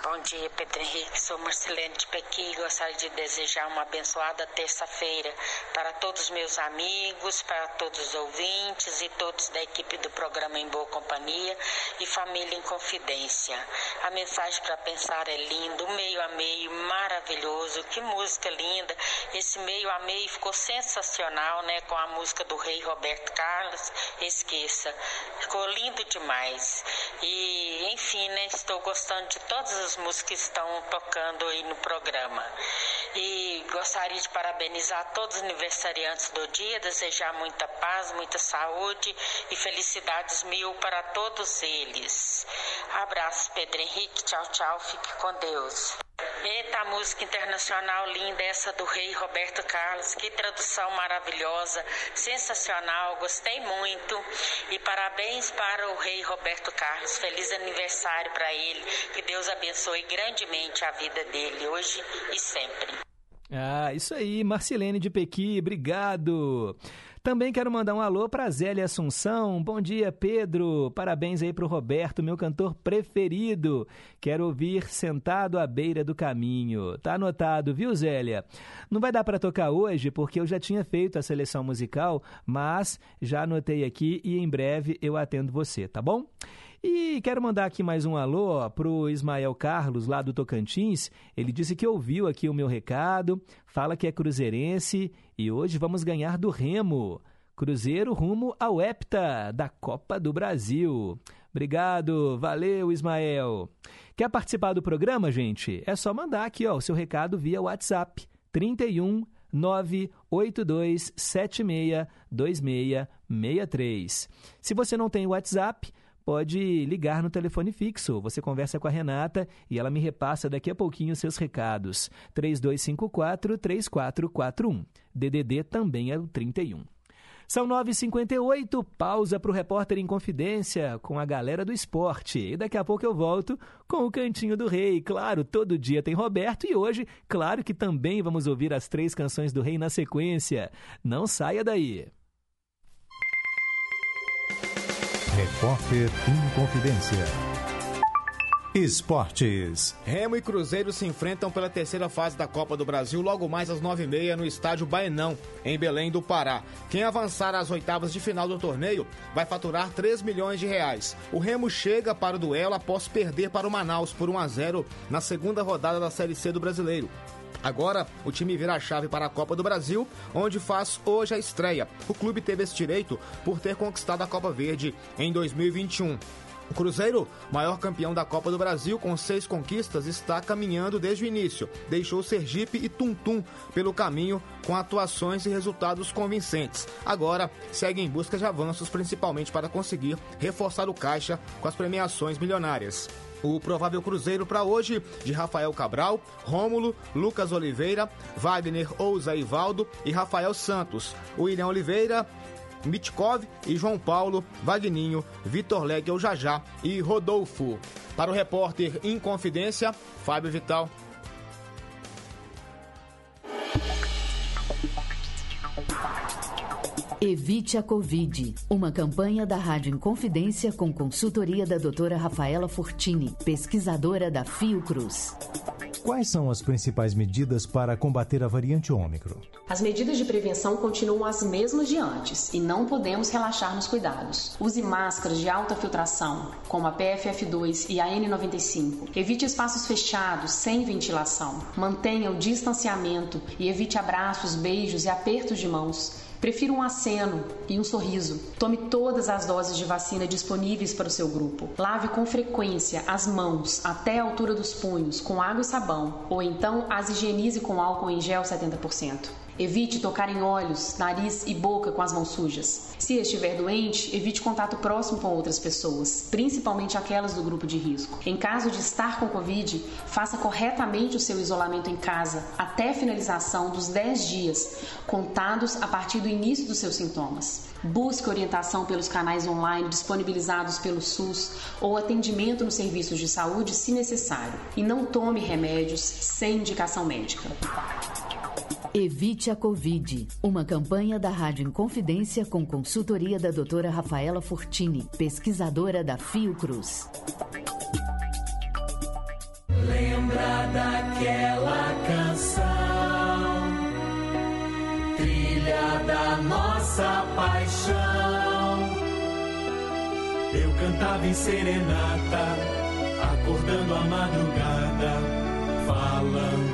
Speaker 13: Bom dia, Pedro Henrique. Sou Marcelene de Pequi gostaria de desejar uma abençoada terça-feira para todos os meus amigos, para todos os ouvintes e todos da equipe do programa Em Boa Companhia e Família em Confidência. A mensagem para pensar é lindo, meio a meio, maravilhoso. Que música linda. Esse meio a meio ficou sensacional, né? Com a música do rei Roberto Carlos. Esqueça. Ficou lindo demais. E, enfim, né? Estou gostando de todas as músicas que estão tocando aí no programa. E gostaria de parabenizar todos os aniversariantes do dia, desejar muita paz, muita saúde e felicidades mil para todos eles. Abraços, Pedro Henrique. Tchau, tchau. Fique com Deus. Eita, música internacional linda essa do rei Roberto Carlos. Que tradução maravilhosa, sensacional. Gostei muito. E parabéns para o rei Roberto Carlos. Feliz aniversário para ele. Que Deus abençoe grandemente a vida dele hoje e sempre.
Speaker 1: Ah, isso aí, Marcelene de Pequi, obrigado. Também quero mandar um alô para Zélia Assunção. Bom dia, Pedro. Parabéns aí para o Roberto, meu cantor preferido. Quero ouvir sentado à beira do caminho. Tá anotado, viu, Zélia? Não vai dar para tocar hoje porque eu já tinha feito a seleção musical, mas já anotei aqui e em breve eu atendo você, tá bom? E quero mandar aqui mais um alô para o Ismael Carlos, lá do Tocantins. Ele disse que ouviu aqui o meu recado, fala que é cruzeirense e hoje vamos ganhar do Remo. Cruzeiro rumo ao Hepta da Copa do Brasil. Obrigado, valeu Ismael. Quer participar do programa, gente? É só mandar aqui ó, o seu recado via WhatsApp 31 982 76 2663. Se você não tem WhatsApp, pode ligar no telefone fixo. Você conversa com a Renata e ela me repassa daqui a pouquinho seus recados. 3254-3441. DDD também é o 31. São 9h58, pausa para o Repórter em Confidência com a galera do esporte. E daqui a pouco eu volto com o Cantinho do Rei. Claro, todo dia tem Roberto e hoje, claro que também vamos ouvir as três canções do Rei na sequência. Não saia daí.
Speaker 14: Repórter em Confidência. Esportes.
Speaker 15: Remo e Cruzeiro se enfrentam pela terceira fase da Copa do Brasil logo mais às nove e meia no estádio Baenão, em Belém do Pará. Quem avançar às oitavas de final do torneio vai faturar 3 milhões de reais. O Remo chega para o duelo após perder para o Manaus por 1 a 0 na segunda rodada da Série C do Brasileiro. Agora, o time vira a chave para a Copa do Brasil, onde faz hoje a estreia. O clube teve esse direito por ter conquistado a Copa Verde em 2021. O Cruzeiro, maior campeão da Copa do Brasil com seis conquistas, está caminhando desde o início. Deixou Sergipe e Tuntum pelo caminho com atuações e resultados convincentes. Agora segue em busca de avanços, principalmente para conseguir reforçar o caixa com as premiações milionárias. O provável cruzeiro para hoje de Rafael Cabral, Rômulo, Lucas Oliveira, Wagner Ouza Ivaldo e Rafael Santos. William Oliveira, Mitkov e João Paulo, Vagninho, Vitor Legel Jajá e Rodolfo. Para o repórter Inconfidência, Fábio Vital.
Speaker 8: Evite a Covid. Uma campanha da Rádio Inconfidência com consultoria da doutora Rafaela Fortini, pesquisadora da Fiocruz.
Speaker 14: Quais são as principais medidas para combater a variante Ômicron?
Speaker 16: As medidas de prevenção continuam as mesmas de antes e não podemos relaxar nos cuidados. Use máscaras de alta filtração, como a PFF2 e a N95. Evite espaços fechados, sem ventilação. Mantenha o distanciamento e evite abraços, beijos e apertos de mãos. Prefira um aceno e um sorriso. Tome todas as doses de vacina disponíveis para o seu grupo. Lave com frequência as mãos até a altura dos punhos com água e sabão, ou então as higienize com álcool em gel 70%. Evite tocar em olhos, nariz e boca com as mãos sujas. Se estiver doente, evite contato próximo com outras pessoas, principalmente aquelas do grupo de risco. Em caso de estar com Covid, faça corretamente o seu isolamento em casa até a finalização dos 10 dias, contados a partir do início dos seus sintomas. Busque orientação pelos canais online disponibilizados pelo SUS ou atendimento nos serviços de saúde se necessário. E não tome remédios sem indicação médica.
Speaker 8: Evite a Covid. Uma campanha da Rádio Inconfidência com consultoria da doutora Rafaela Fortini, pesquisadora da Fiocruz.
Speaker 17: Lembra daquela canção, trilha da nossa paixão. Eu cantava em serenata, acordando a madrugada, falando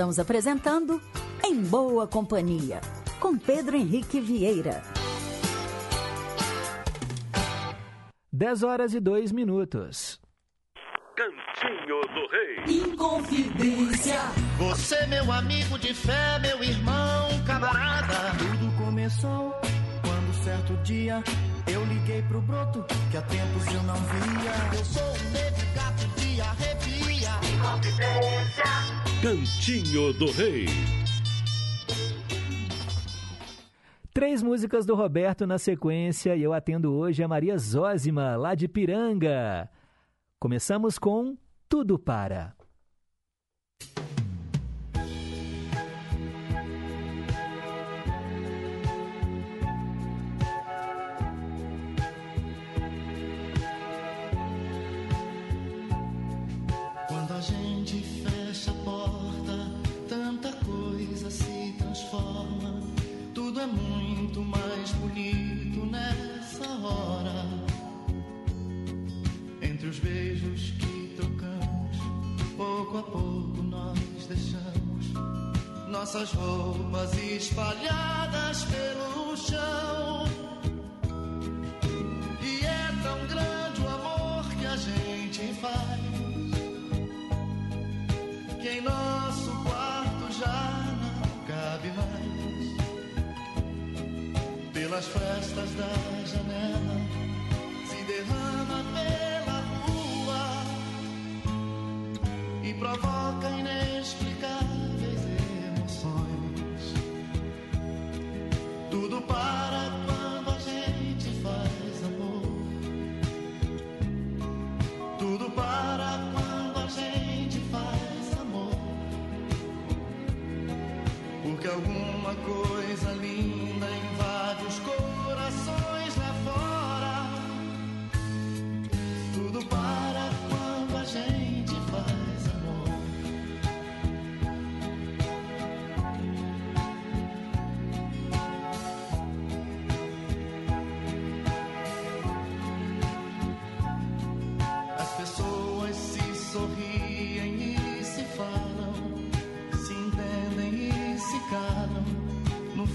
Speaker 18: Estamos apresentando Em Boa Companhia, com Pedro Henrique Vieira.
Speaker 1: 10 horas e 2 minutos.
Speaker 4: Cantinho do Rei.
Speaker 9: Inconfidência. Você, meu amigo de fé, meu irmão, camarada.
Speaker 2: Tudo começou quando certo dia eu liguei pro broto que há tempos eu não via.
Speaker 9: Eu sou um negro gato de arrepia.
Speaker 4: Inconfidência. Cantinho do Rei.
Speaker 1: Três músicas do Roberto na sequência e eu atendo hoje a Maria Zózima, lá de Piranga. Começamos com Tudo Para.
Speaker 2: Pouco a pouco nós deixamos nossas roupas espalhadas pelo chão. E é tão grande o amor que a gente faz que em nosso quarto já não cabe mais. Pelas frestas da janela provoca inexplicáveis emoções. Tudo para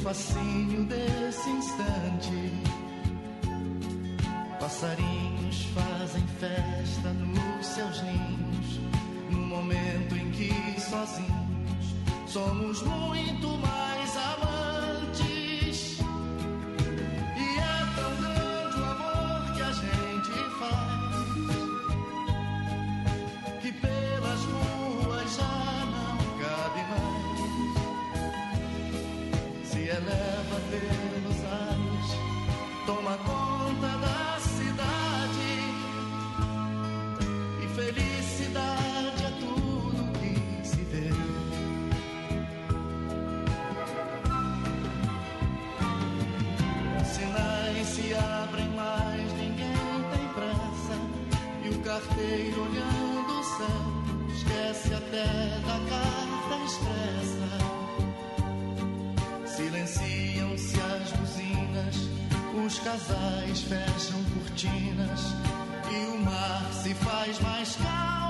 Speaker 2: fascínio desse instante. Passarinhos fazem festa nos seus ninhos, no momento em que sozinhos somos muito mais amantes. Desligam-se as buzinas, os casais fecham cortinas e o mar se faz mais calmo.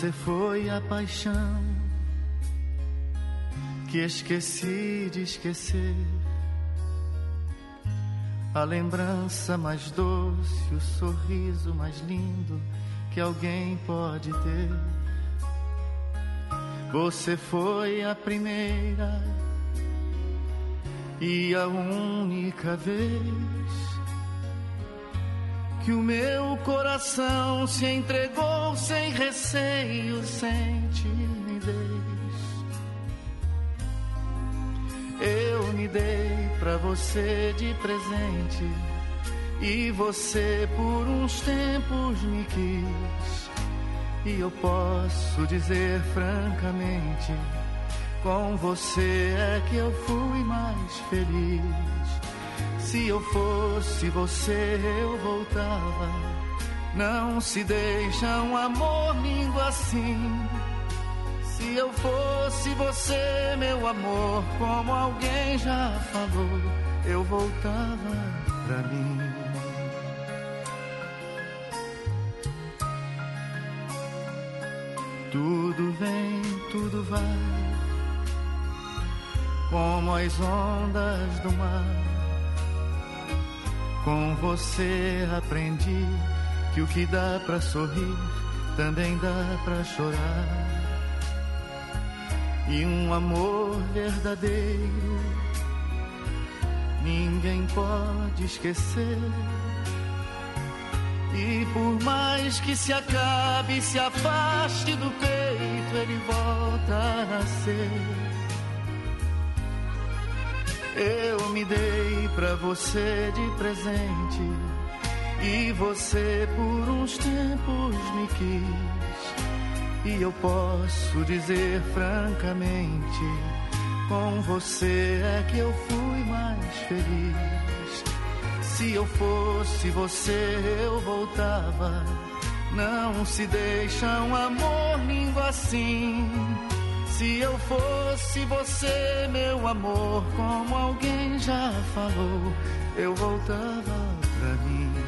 Speaker 2: Você foi a paixão que esqueci de esquecer. A lembrança mais doce, o sorriso mais lindo que alguém pode ter. Você foi a primeira e a única vez que o meu coração se entregou sem receio, sem timidez. Eu me dei pra você de presente e você por uns tempos me quis. E eu posso dizer francamente, com você é que eu fui mais feliz. Se eu fosse você, eu voltava. Não se deixa um amor lindo assim. Se eu fosse você, meu amor, como alguém já falou, eu voltava pra mim. Tudo vem, tudo vai, como as ondas do mar. Com você aprendi que o que dá pra sorrir também dá pra chorar. E um amor verdadeiro ninguém pode esquecer. E por mais que se acabe, se afaste do peito, ele volta a nascer. Eu me dei pra você de presente e você por uns tempos me quis. E eu posso dizer francamente, com você é que eu fui mais feliz. Se eu fosse você, eu voltava. Não se deixa um amor lindo assim. Se eu fosse você, meu amor, como alguém já falou, eu voltava pra mim.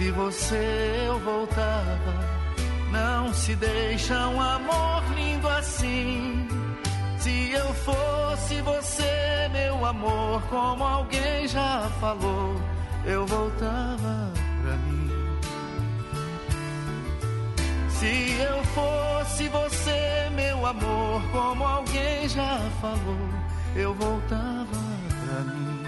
Speaker 2: Fosse você, eu voltava. Não se deixa um amor lindo assim. Se eu fosse você, meu amor, como alguém já falou, eu voltava pra mim. Se eu fosse você, meu amor, como alguém já falou, eu voltava pra mim.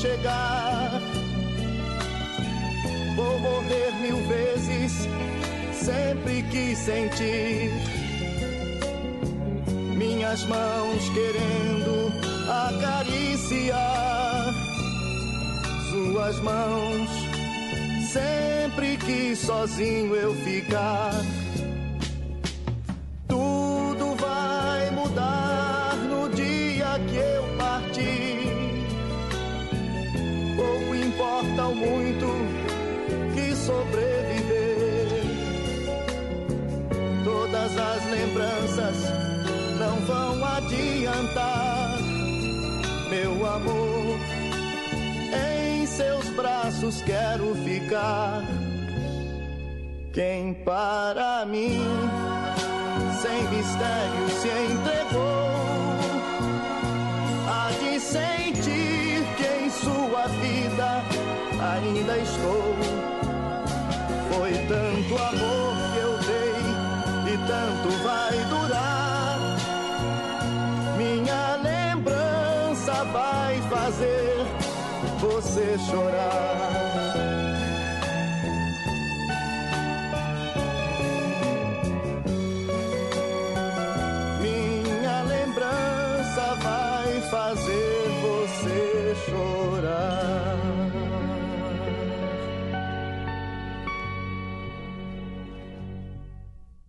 Speaker 2: Chegar. Vou morrer mil vezes, sempre que sentir minhas mãos querendo acariciar suas mãos, sempre que sozinho eu ficar. Adiantar, meu amor. Em seus braços quero ficar. Quem para mim sem mistério se entregou. Há de sentir que em sua vida ainda estou. Foi tanto amor que eu dei e tanto vai durar. Você chorar. Minha lembrança vai fazer você chorar.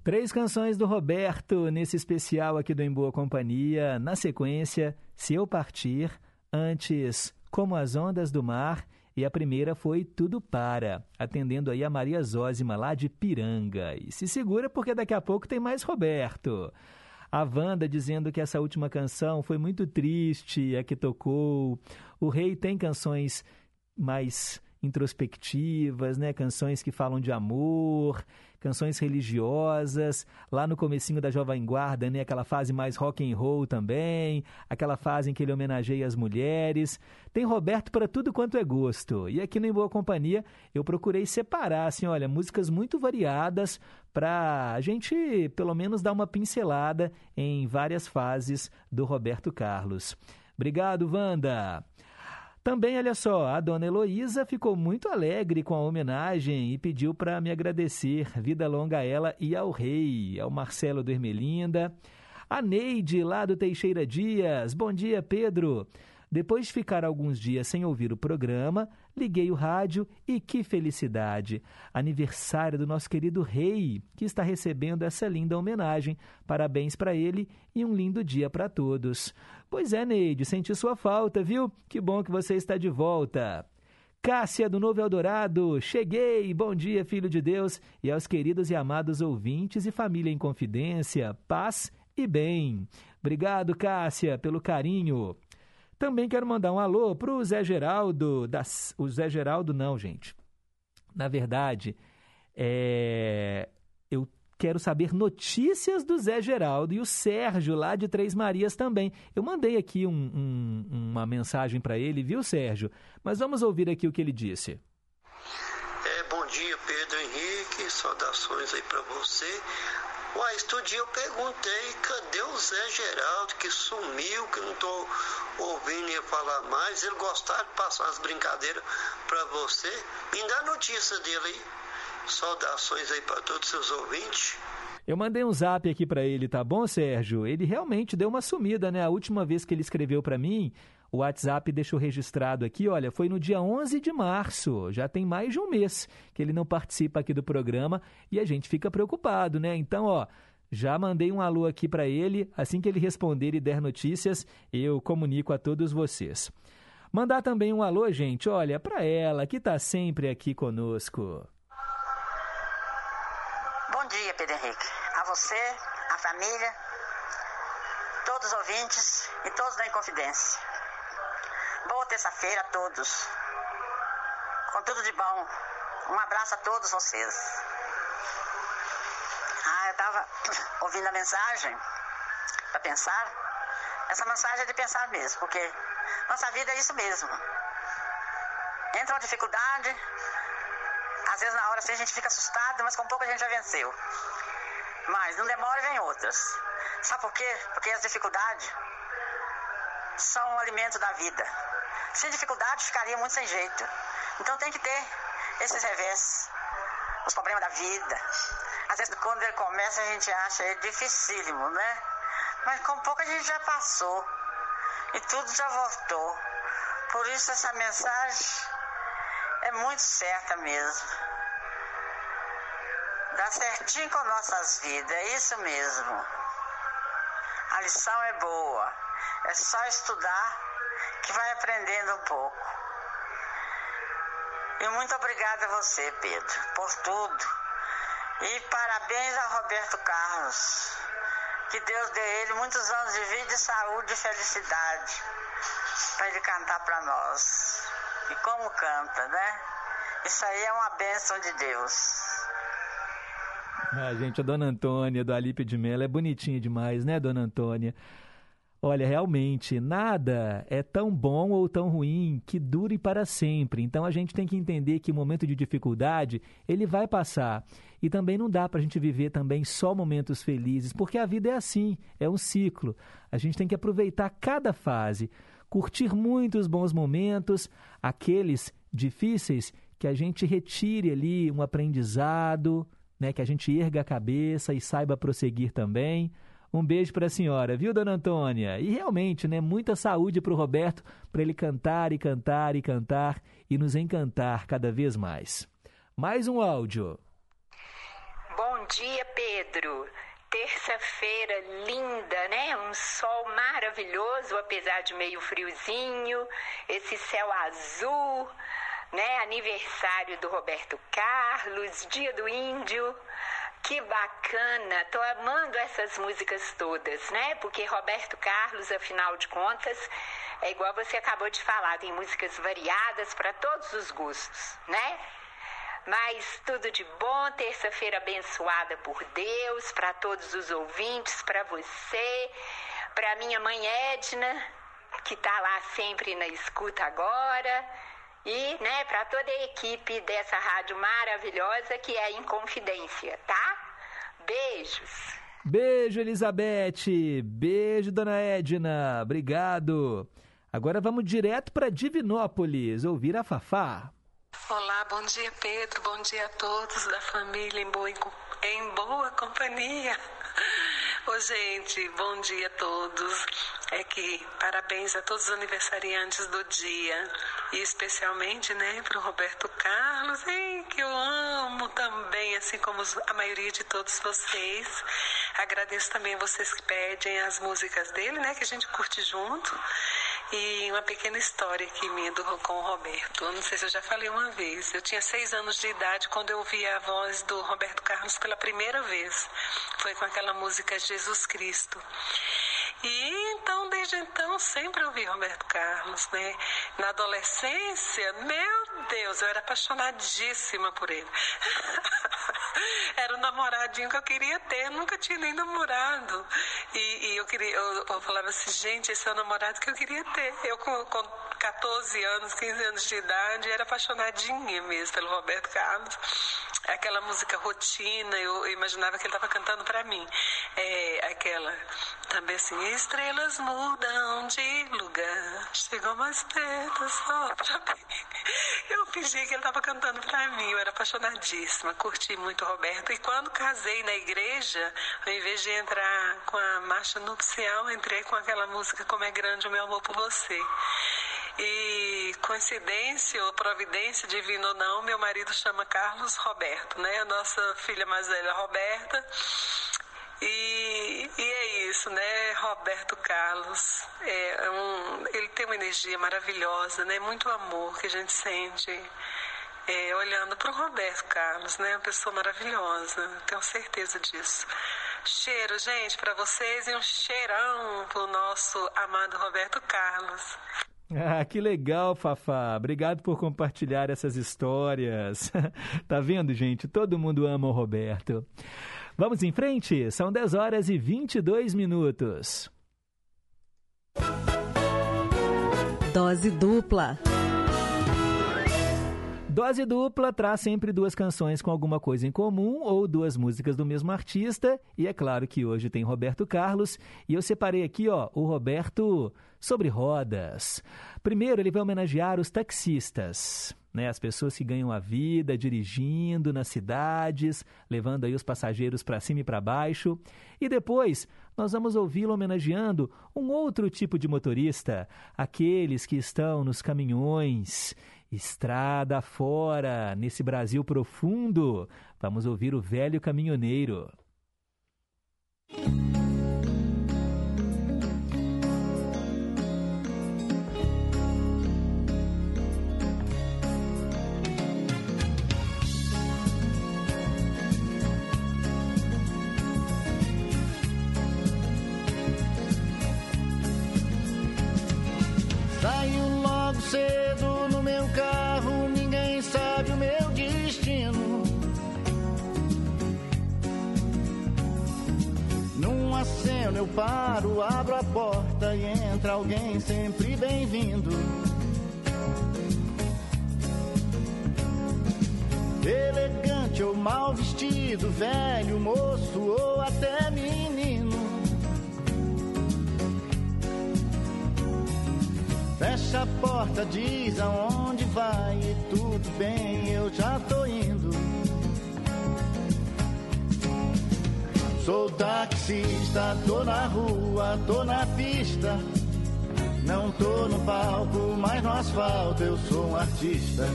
Speaker 1: Três canções do Roberto nesse especial aqui do Em Boa Companhia. Na sequência, Se Eu Partir, antes Como as Ondas do Mar e a primeira foi Tudo Para, atendendo aí a Maria Zózima lá de Piranga. E se segura porque daqui a pouco tem mais Roberto. A Wanda dizendo que essa última canção foi muito triste, a que tocou. O Rei tem canções mais introspectivas, né? Canções que falam de amor, canções religiosas. Lá no comecinho da Jovem Guarda, né? Aquela fase mais rock and roll também, aquela fase em que ele homenageia as mulheres. Tem Roberto para tudo quanto é gosto. E aqui no Em Boa Companhia eu procurei separar, assim, olha, músicas muito variadas para a gente, pelo menos, dar uma pincelada em várias fases do Roberto Carlos. Obrigado, Wanda. Também, olha só, a dona Heloísa ficou muito alegre com a homenagem e pediu para me agradecer. Vida longa a ela e ao rei, ao Marcelo do Ermelinda. A Neide, lá do Teixeira Dias. Bom dia, Pedro. Depois de ficar alguns dias sem ouvir o programa, liguei o rádio e que felicidade! Aniversário do nosso querido rei, que está recebendo essa linda homenagem. Parabéns para ele e um lindo dia para todos. Pois é, Neide, senti sua falta, viu? Que bom que você está de volta. Cássia do Novo Eldorado, cheguei! Bom dia, filho de Deus, e aos queridos e amados ouvintes e família em confidência, paz e bem. Obrigado, Cássia, pelo carinho. Também quero mandar um alô para o Zé Geraldo. O Zé Geraldo, não, gente. Na verdade, é... eu quero saber notícias do Zé Geraldo e o Sérgio, lá de Três Marias, também. Eu mandei aqui um, um, uma mensagem para ele, viu, Sérgio? Mas vamos ouvir aqui o que ele disse.
Speaker 19: É, bom dia, Pedro Henrique. Saudações aí para você. Uai, outro dia eu perguntei, cadê o Zé Geraldo que sumiu, que não tô ouvindo ele falar mais. Ele gostava de passar as brincadeiras para você. Me dá notícia dele aí. Saudações aí para todos os seus ouvintes.
Speaker 1: Eu mandei um zap aqui para ele, tá bom, Sérgio? Ele realmente deu uma sumida, né? A última vez que ele escreveu para mim, o WhatsApp deixou registrado aqui, olha, foi no dia 11 de março. Já tem mais de um mês que ele não participa aqui do programa e a gente fica preocupado, né? Então, ó, já mandei um alô aqui para ele. Assim que ele responder e der notícias, eu comunico a todos vocês. Mandar também um alô, gente, olha, para ela que está sempre aqui conosco.
Speaker 11: Bom dia, Pedro Henrique. A você, a família, todos os ouvintes e todos da Inconfidência. Boa terça-feira a todos. Com tudo de bom. Um abraço a todos vocês. Ah, eu estava ouvindo a mensagem para pensar. Essa mensagem é de pensar mesmo, porque nossa vida é isso mesmo. Entra uma dificuldade, às vezes na hora assim a gente fica assustado, mas com pouco a gente já venceu. Mas não demora e vem outras. Sabe por quê? Porque as dificuldades são um alimento da vida. Sem dificuldade ficaria muito sem jeito. Então tem que ter esses revés, os problemas da vida. Às vezes quando ele começa a gente acha ele dificílimo, né? Mas com pouco a gente já passou. E tudo já voltou. Por isso essa mensagem é muito certa mesmo. Dá certinho com nossas vidas, é isso mesmo. A lição é boa. É só estudar que vai aprendendo um pouco. E muito obrigada a você, Pedro, por tudo. E parabéns a Roberto Carlos. Que Deus dê ele muitos anos de vida, de saúde e felicidade para ele cantar para nós. E como canta, né? Isso aí é uma bênção de Deus.
Speaker 1: Ah, gente, a dona Antônia do Alípio de Mello é bonitinha demais, né, dona Antônia? Olha, realmente, nada é tão bom ou tão ruim que dure para sempre. Então a gente tem que entender que o momento de dificuldade, ele vai passar. E também não dá para a gente viver também só momentos felizes, porque a vida é assim, é um ciclo. A gente tem que aproveitar cada fase, curtir muitos bons momentos, aqueles difíceis que a gente retire ali um aprendizado, né, que a gente erga a cabeça e saiba prosseguir também. Um beijo para a senhora, viu, dona Antônia? E realmente, né, muita saúde para o Roberto, para ele cantar e cantar e cantar e nos encantar cada vez mais. Mais um áudio.
Speaker 20: Bom dia, Pedro. Terça-feira linda, né? Um sol maravilhoso, apesar de meio friozinho, esse céu azul, né? Aniversário do Roberto Carlos, dia do índio. Que bacana! Tô amando essas músicas todas, né? Porque Roberto Carlos, afinal de contas, é igual você acabou de falar, tem músicas variadas para todos os gostos, né? Mas tudo de bom, terça-feira abençoada por Deus, para todos os ouvintes, para você, para minha mãe Edna, que tá lá sempre na escuta agora e, né, para toda a equipe dessa rádio maravilhosa que é Inconfidência, tá? Beijos.
Speaker 1: Beijo, Elizabeth. Beijo, dona Edna. Obrigado. Agora vamos direto para Divinópolis, ouvir a Fafá.
Speaker 21: Olá, bom dia Pedro, bom dia a todos da família em boa, em boa companhia. Ô gente, bom dia a todos. É que parabéns a todos os aniversariantes do dia e especialmente, né, para o Roberto Carlos, hein, que eu amo também, assim como a maioria de todos vocês. Agradeço também vocês que pedem as músicas dele, né, que a gente curte junto. E uma pequena história aqui minha com o Roberto. Eu não sei se eu já falei uma vez. Eu tinha seis anos de idade quando eu ouvi a voz do Roberto Carlos pela primeira vez. Foi com aquela música Jesus Cristo. E então, desde então, sempre ouvi Roberto Carlos, né? Na adolescência, meu Deus, eu era apaixonadíssima por ele. era o namoradinho que eu queria ter, nunca tinha nem namorado. E, e eu queria, eu, eu, falava assim, gente, esse é o namorado que eu queria ter. Eu com, com 14 anos, 15 anos de idade, era apaixonadinha mesmo pelo Roberto Carlos. Aquela música rotina, eu, eu imaginava que ele estava cantando para mim. É, aquela também assim, estrelas mudam de lugar, chegam mais perto só pra mim. Eu fingi que ele estava cantando para mim, eu era apaixonadíssima, curti muito Roberto. E quando casei na igreja, ao invés de entrar com a marcha nupcial, entrei com aquela música Como é Grande o Meu Amor por Você. E coincidência ou providência divina ou não, meu marido chama Carlos Roberto, né? A nossa filha mais velha, Roberta. E, e é isso, né? Roberto Carlos, é um, ele tem uma energia maravilhosa, né? Muito amor que a gente sente é, olhando para o Roberto Carlos, né? Uma pessoa maravilhosa, tenho certeza disso. Cheiro, gente, para vocês e um cheirão pro nosso amado Roberto Carlos.
Speaker 1: Ah, que legal, Fafá. Obrigado por compartilhar essas histórias. tá vendo, gente? Todo mundo ama o Roberto. Vamos em frente? São 10 horas e 22 minutos.
Speaker 18: Dose dupla.
Speaker 1: Dose dupla traz sempre duas canções com alguma coisa em comum ou duas músicas do mesmo artista. E é claro que hoje tem Roberto Carlos. E eu separei aqui, ó, o Roberto sobre rodas. Primeiro, ele vai homenagear os taxistas. Né, as pessoas que ganham a vida dirigindo nas cidades, levando aí os passageiros para cima e para baixo. E depois nós vamos ouvi-lo homenageando um outro tipo de motorista, aqueles que estão nos caminhões Estrada fora, nesse Brasil profundo, vamos ouvir o velho caminhoneiro.
Speaker 2: Saio cedo meu carro, ninguém sabe o meu destino. Num aceno eu paro, abro a porta e entra alguém sempre bem-vindo. Elegante ou mal vestido, velho, moço ou até menino. Fecha a porta, diz aonde vai e tudo bem, eu já tô indo. Sou taxista, tô na rua, tô na pista. Não tô no palco, mas no asfalto eu sou um artista.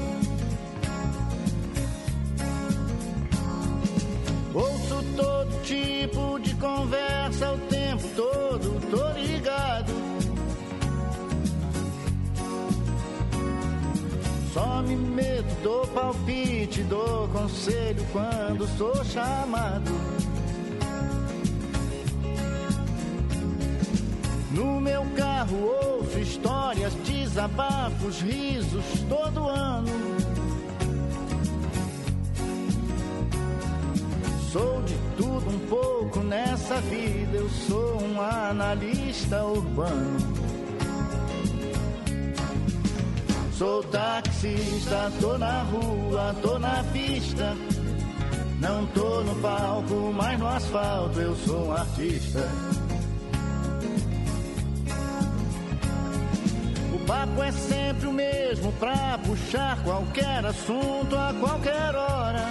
Speaker 2: Ouço todo tipo de conversa o tempo todo, tô ligado. Me medo, dou palpite, dou conselho quando sou chamado. No meu carro ouço histórias, desabafos, risos todo ano. Sou de tudo um pouco nessa vida, eu sou um analista urbano. Sou taxista, tô na rua, tô na pista. Não tô no palco, mas no asfalto eu sou um artista. papo é sempre o mesmo pra puxar qualquer assunto a qualquer hora.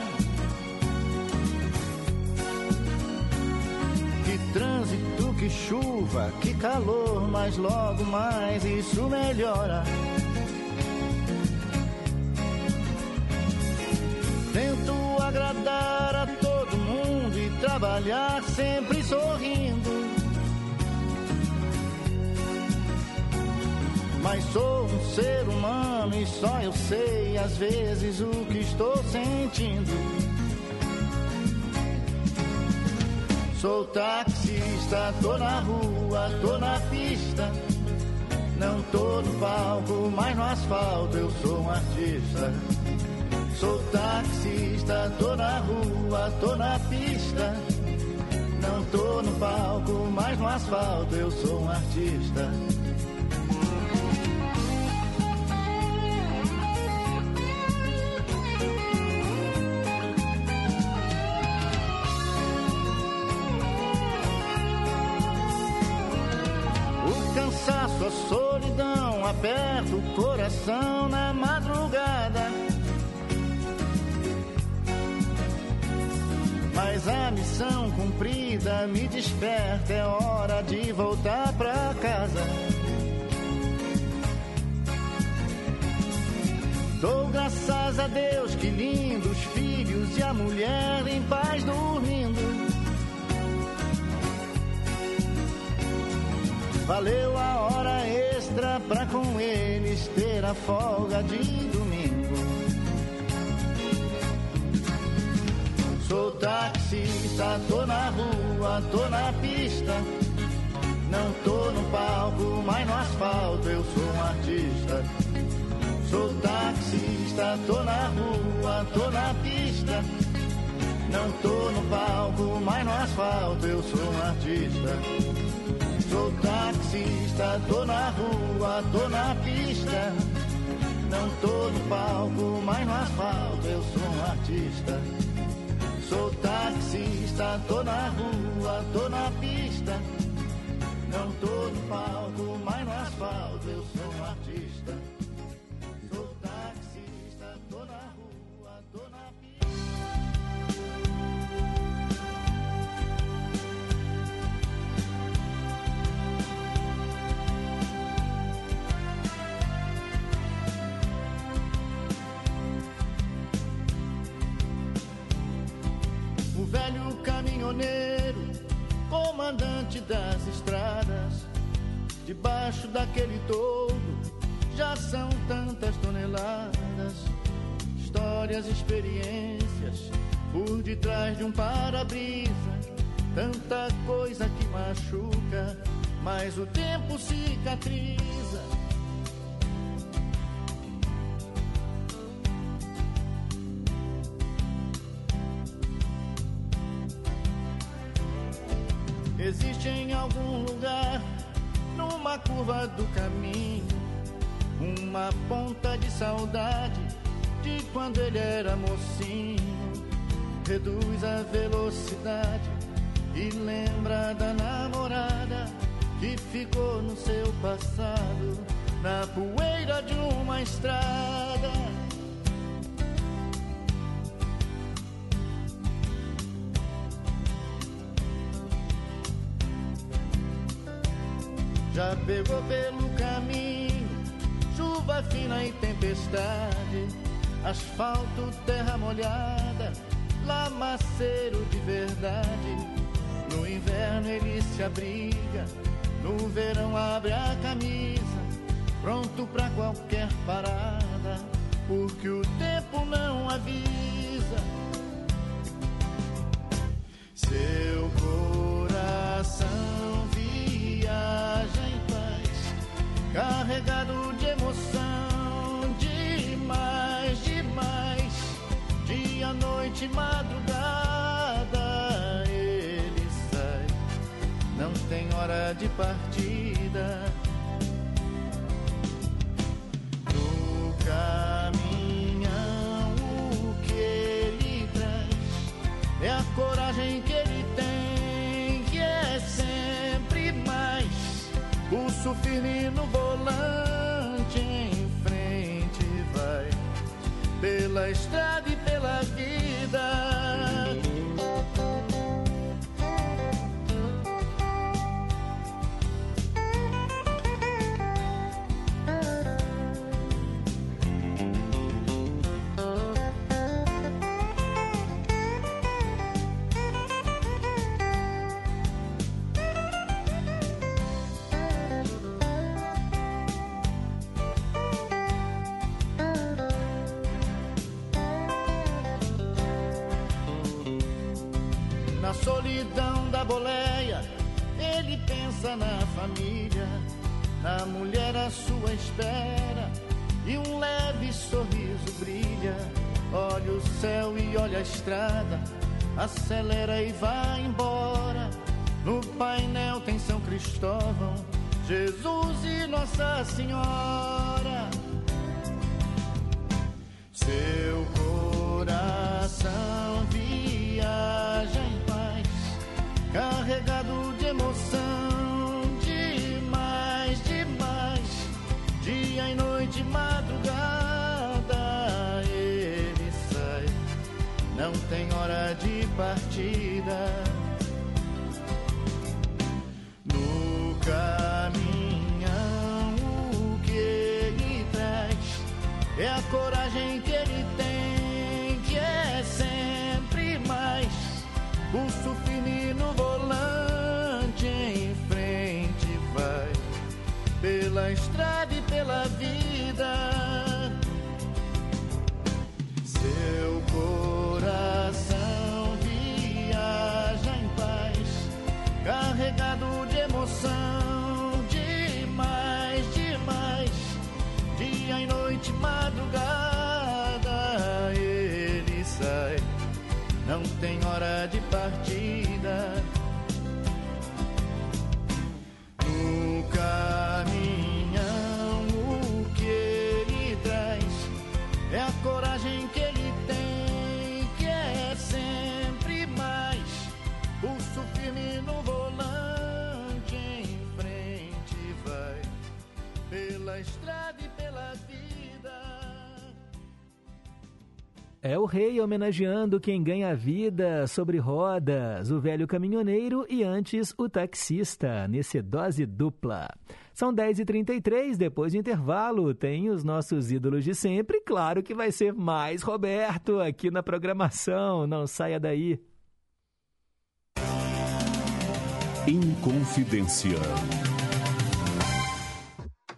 Speaker 2: Que trânsito, que chuva, que calor, mas logo mais isso melhora. Tento agradar a todo mundo e trabalhar sempre sorrindo. Mas sou um ser humano e só eu sei às vezes o que estou sentindo. Sou taxista, tô na rua, tô na pista. Não tô no palco, mas no asfalto eu sou um artista. Sou taxista, tô na rua, tô na pista. Não tô no palco, mas no asfalto eu sou um artista. O cansaço, a solidão aperta o coração na madrugada. Mas a missão cumprida me desperta, é hora de voltar pra casa. Dou graças a Deus, que lindo, os filhos e a mulher em paz dormindo. Valeu a hora extra pra com eles ter a folga de domingo. Sou taxista, tô na rua, tô na pista. Não tô no palco, mas no asfalto eu sou um artista. Sou taxista, tô na rua, tô na pista. Não tô no palco, mas no asfalto eu sou um artista. Sou taxista, tô na rua, tô na pista. Não tô no palco, mas no asfalto eu sou um artista. Sou taxista, tô na rua, tô na pista. Não tô no palco, mas no asfalto eu sou um artista. Caminhoneiro, comandante das estradas, debaixo daquele todo já são tantas toneladas, histórias, experiências por detrás de um para-brisa, tanta coisa que machuca, mas o tempo cicatriza. Existe em algum lugar, numa curva do caminho, uma ponta de saudade de quando ele era mocinho. Reduz a velocidade e lembra da namorada que ficou no seu passado, na poeira de uma estrada. Já pegou pelo caminho chuva fina e tempestade, asfalto, terra molhada, lamaceiro de verdade. No inverno ele se abriga, no verão abre a camisa, pronto pra qualquer parada, porque o tempo não avisa. Seu coração em paz, carregado de emoção, demais, demais. Dia, noite, madrugada, ele sai, não tem hora de partida. No caminhão, o que ele traz é a coragem Pulso firme no volante, volante em frente vai pela estrada e pela vida. Solidão da boleia, ele pensa na família, na mulher à sua espera, e um leve sorriso brilha. Olha o céu e olha a estrada, acelera e vai embora. No painel tem São Cristóvão, Jesus e Nossa Senhora. Hora de partida. No caminhão, o que ele traz é a coragem que ele tem, que é sempre mais. Pulso firme no volante, em frente vai, pela estrada e pela vida. Pela estrada e pela vida.
Speaker 1: É o rei homenageando quem ganha a vida sobre rodas, o velho caminhoneiro e antes o taxista, nesse dose dupla. São 10h33, depois do intervalo, tem os nossos ídolos de sempre. Claro que vai ser mais Roberto aqui na programação, não saia daí.
Speaker 3: Inconfidência.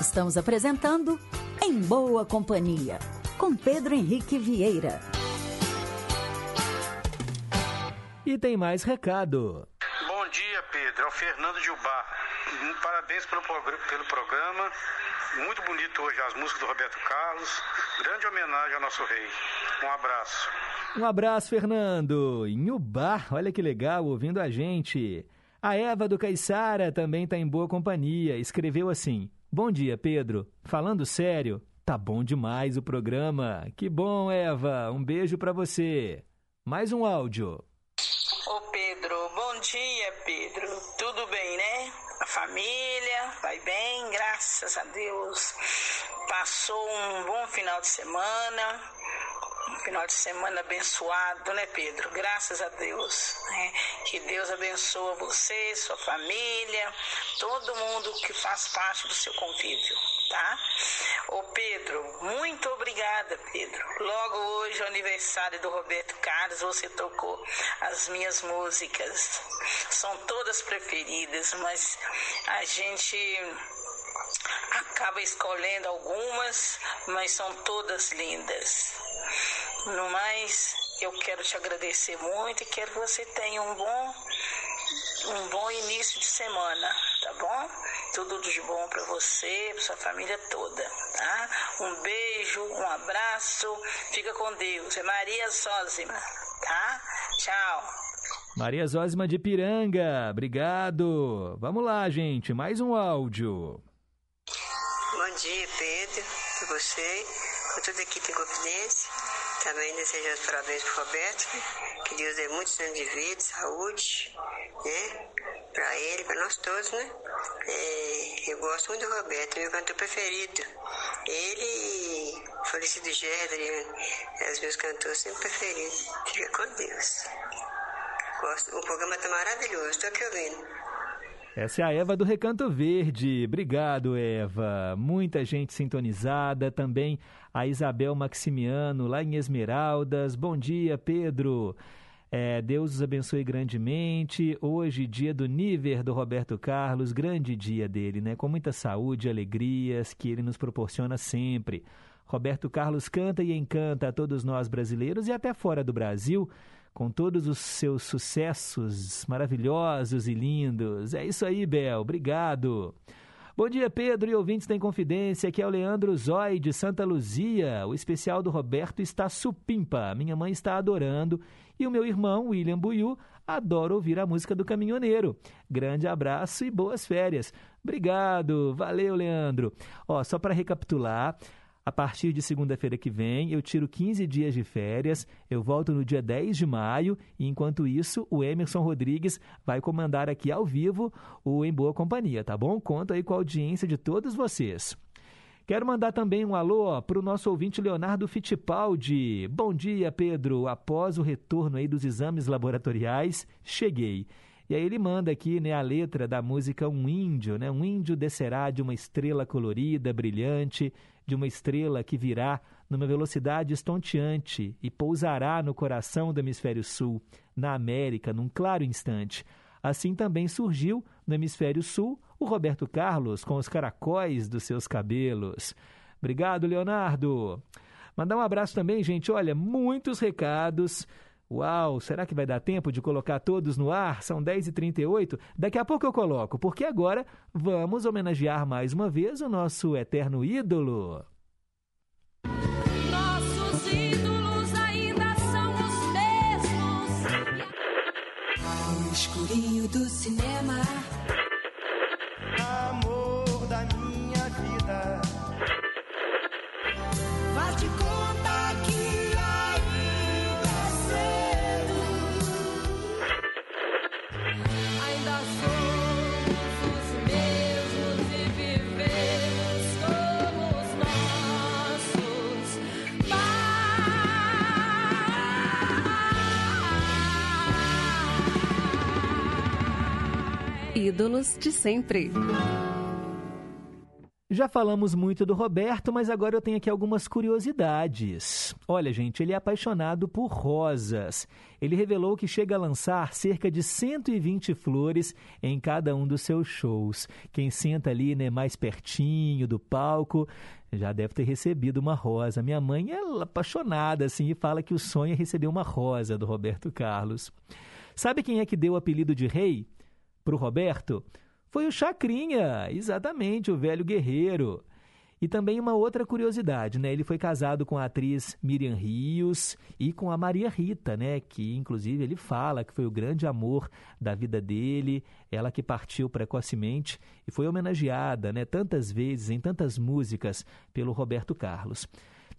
Speaker 18: Estamos apresentando Em Boa Companhia, com Pedro Henrique Vieira.
Speaker 1: E tem mais recado.
Speaker 22: Bom dia, Pedro. É o Fernando. Hum, Parabéns pelo, pelo programa. Muito bonito hoje as músicas do Roberto Carlos. Grande homenagem ao nosso rei. Um abraço.
Speaker 1: Um abraço, Fernando. Em Ubá, olha que legal, ouvindo a gente. A Eva do Caiçara também está em boa companhia. Escreveu assim: Bom dia, Pedro. Falando sério, tá bom demais o programa. Que bom, Eva. Um beijo para você. Mais um áudio.
Speaker 10: Ô Pedro, bom dia, Pedro. Tudo bem, né? A família vai bem, graças a Deus. Passou um bom final de semana. Um final de semana abençoado, né, Pedro? Graças a Deus. né? Que Deus abençoe você, sua família, todo mundo que faz parte do seu convívio. tá? Ô Pedro, muito obrigada, Pedro. Logo hoje, o aniversário do Roberto Carlos, você tocou as minhas músicas. São todas preferidas, mas a gente acaba escolhendo algumas, mas são todas lindas. No mais, eu quero te agradecer muito e quero que você tenha um bom um bom início de semana, tá bom? Tudo de bom para você, para sua família toda, tá? Um beijo, um abraço, fica com Deus. É Maria Zózima, tá? Tchau.
Speaker 1: Maria Zózima de Piranga, obrigado. Vamos lá, gente, mais um áudio.
Speaker 23: Bom dia, Pedro, para você, com toda a equipe em Confidência. Também desejo os parabéns para o Roberto, que Deus dê muitos anos de vida, saúde, né? Para ele, para nós todos, né? É, eu gosto muito do Roberto, meu cantor preferido. Ele e falecido Gerda, é os meus cantores sempre preferidos. Fica com Deus. Gosto, o programa está maravilhoso, estou aqui ouvindo.
Speaker 1: Essa é a Eva do Recanto Verde. Obrigado, Eva. Muita gente sintonizada. Também a Isabel Maximiano, lá em Esmeraldas. Bom dia, Pedro. É, Deus os abençoe grandemente. Hoje, dia do Níver do Roberto Carlos, grande dia dele, né? Com muita saúde e alegrias que ele nos proporciona sempre. Roberto Carlos canta e encanta a todos nós brasileiros e até fora do Brasil com todos os seus sucessos maravilhosos e lindos. É isso aí, Bel. Obrigado. Bom dia, Pedro e ouvintes da Inconfidência. Aqui é o Leandro Zói, de Santa Luzia. O especial do Roberto está supimpa. Minha mãe está adorando. E o meu irmão, William Buiu, adora ouvir a música do caminhoneiro. Grande abraço e boas férias. Obrigado. Valeu, Leandro. Ó, só para recapitular, a partir de segunda-feira que vem, eu tiro 15 dias de férias, eu volto no dia 10 de maio e, enquanto isso, o Emerson Rodrigues vai comandar aqui ao vivo o Em Boa Companhia, tá bom? Conto aí com a audiência de todos vocês. Quero mandar também um alô para o nosso ouvinte Leonardo Fittipaldi. Bom dia, Pedro. Após o retorno aí dos exames laboratoriais, cheguei. E aí ele manda aqui né, a letra da música Um Índio, né? Um índio descerá de uma estrela colorida, brilhante, de uma estrela que virá numa velocidade estonteante e pousará no coração do hemisfério sul, na América, num claro instante. Assim também surgiu, no hemisfério sul, o Roberto Carlos com os caracóis dos seus cabelos. Obrigado, Leonardo. Mandar um abraço também, gente. Olha, muitos recados. Uau, será que vai dar tempo de colocar todos no ar? São 10h38. Daqui a pouco eu coloco, porque agora vamos homenagear mais uma vez o nosso eterno ídolo.
Speaker 17: Nossos ídolos ainda são os mesmos. No escurinho do cinema.
Speaker 24: Ídolos de sempre.
Speaker 1: Já falamos muito do Roberto, mas agora eu tenho aqui algumas curiosidades. Olha, gente, ele é apaixonado por rosas. Ele revelou que chega a lançar cerca de 120 flores em cada um dos seus shows. Quem senta ali, né, mais pertinho do palco, já deve ter recebido uma rosa. Minha mãe é apaixonada assim e fala que o sonho é receber uma rosa do Roberto Carlos. Sabe quem é que deu o apelido de rei para o Roberto? Foi o Chacrinha, exatamente, o velho guerreiro. E também uma outra curiosidade, né? Ele foi casado com a atriz Miriam Rios e com a Maria Rita, né? Que inclusive ele fala que foi o grande amor da vida dele, ela que partiu precocemente e foi homenageada, né? Tantas vezes em tantas músicas pelo Roberto Carlos.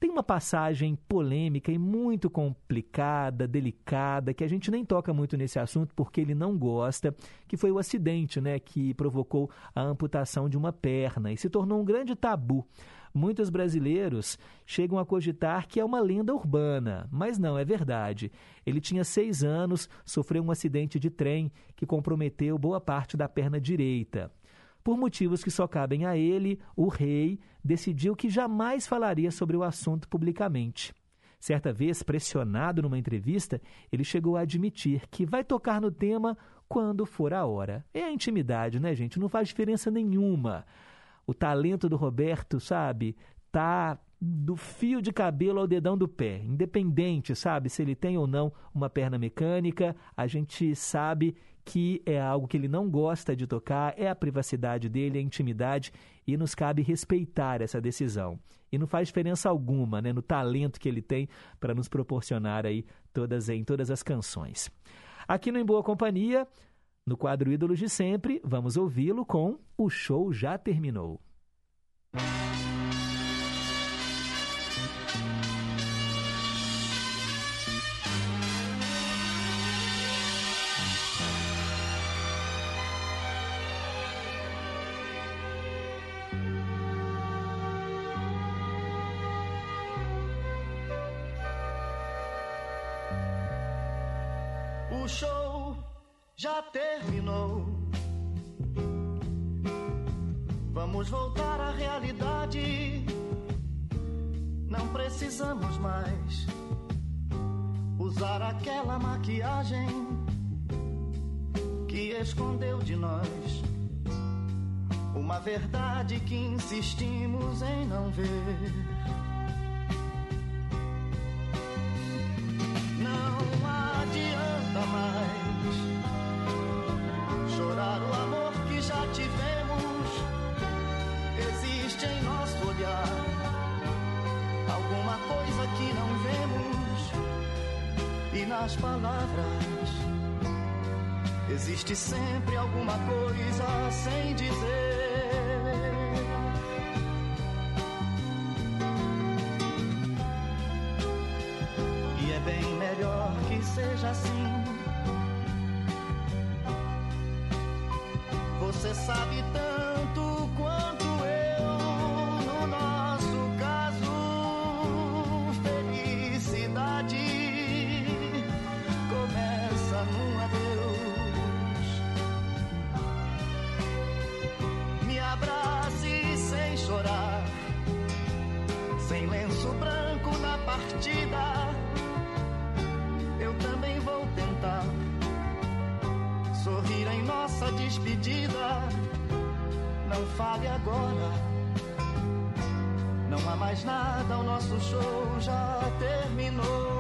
Speaker 1: Tem uma passagem polêmica e muito complicada, delicada, que a gente nem toca muito nesse assunto porque ele não gosta, que foi o acidente né, que provocou a amputação de uma perna e se tornou um grande tabu. Muitos brasileiros chegam a cogitar que é uma lenda urbana, mas não, é verdade. Ele tinha seis anos, sofreu um acidente de trem que comprometeu boa parte da perna direita. Por motivos que só cabem a ele, o rei decidiu que jamais falaria sobre o assunto publicamente. Certa vez, pressionado numa entrevista, ele chegou a admitir que vai tocar no tema quando for a hora. É a intimidade, né, gente? Não faz diferença nenhuma. O talento do Roberto, sabe, tá do fio de cabelo ao dedão do pé, independente, sabe, se ele tem ou não uma perna mecânica, a gente sabe que é algo que ele não gosta de tocar, é a privacidade dele, a intimidade, e nos cabe respeitar essa decisão. E não faz diferença alguma né, no talento que ele tem para nos proporcionar aí todas em todas as canções. Aqui no Em Boa Companhia, no quadro Ídolos de Sempre, vamos ouvi-lo com O Show Já Terminou.
Speaker 2: Uma verdade que insistimos em não ver. Não adianta mais chorar o amor que já tivemos. Existe em nosso olhar alguma coisa que não vemos, e nas palavras existe sempre alguma coisa sem dizer. Sabe tanto mais nada, o nosso show já terminou.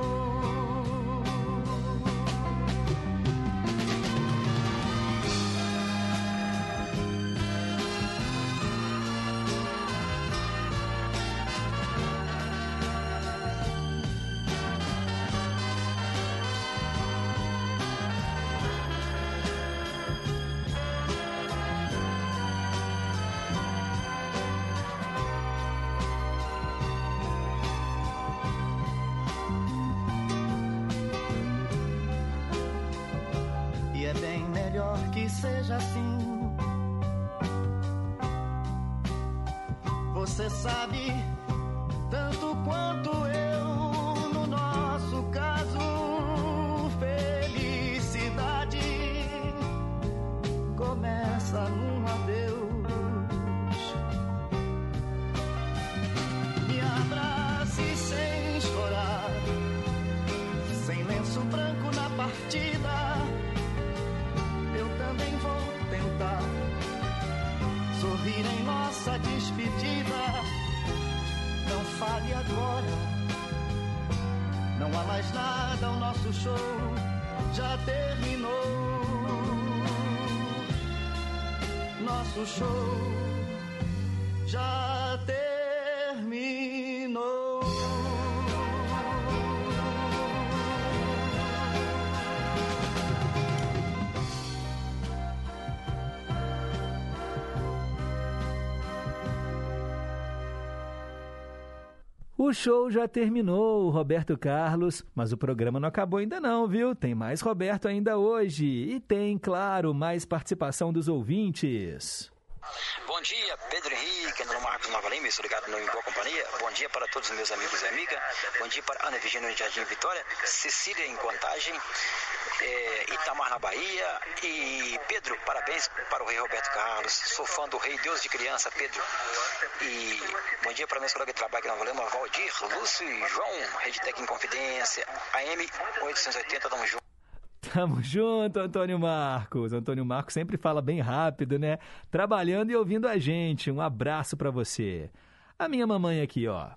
Speaker 2: Sabe nosso show já terminou. Nosso show
Speaker 1: O show já terminou, Roberto Carlos, mas o programa não acabou ainda não, viu? Tem mais Roberto ainda hoje e tem, claro, mais participação dos ouvintes.
Speaker 25: Bom dia, Pedro Henrique, Nuno Marcos Nova Lima, estou ligado no Em Boa Companhia. Bom dia para todos os meus amigos e amigas. Bom dia para Ana Virginia no Jardim Vitória, Cecília em Contagem, é, Itamar na Bahia. E Pedro, parabéns para o Rei Roberto Carlos. Sou fã do Rei Deus de Criança, Pedro. E bom dia para meus colegas de trabalho que Nova Lima, Valdir, Lúcio e João, Redtec em Confidência, AM 880, tamo junto.
Speaker 1: Tamo junto, Antônio Marcos. Antônio Marcos sempre fala bem rápido, né? Trabalhando e ouvindo a gente. Um abraço pra você. A minha mamãe aqui, ó.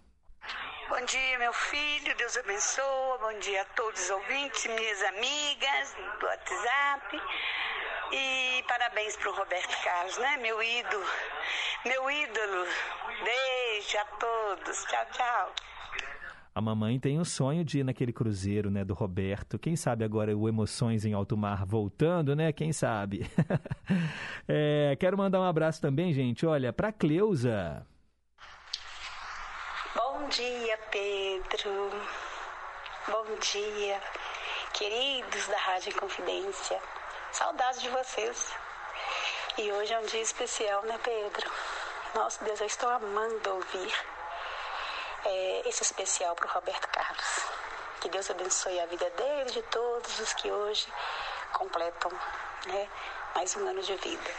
Speaker 26: Bom dia, meu filho, Deus abençoe. Bom dia a todos os ouvintes, minhas amigas do WhatsApp. E parabéns pro Roberto Carlos, né? Meu ídolo. Meu ídolo. Beijo a todos. Tchau, tchau.
Speaker 1: A mamãe tem o sonho de ir naquele cruzeiro, né, do Roberto. Quem sabe agora o Emoções em Alto Mar voltando, né? Quem sabe? É, quero mandar um abraço também, gente. Olha, pra Cleusa.
Speaker 27: Bom dia, Pedro. Bom dia, queridos da Rádio Confidência. Saudades de vocês. E hoje é um dia especial, né, Pedro? Nossa, Deus, eu estou amando ouvir é, esse especial para o Roberto Carlos. Que Deus abençoe a vida dele, de todos os que hoje completam né, mais um ano de vida.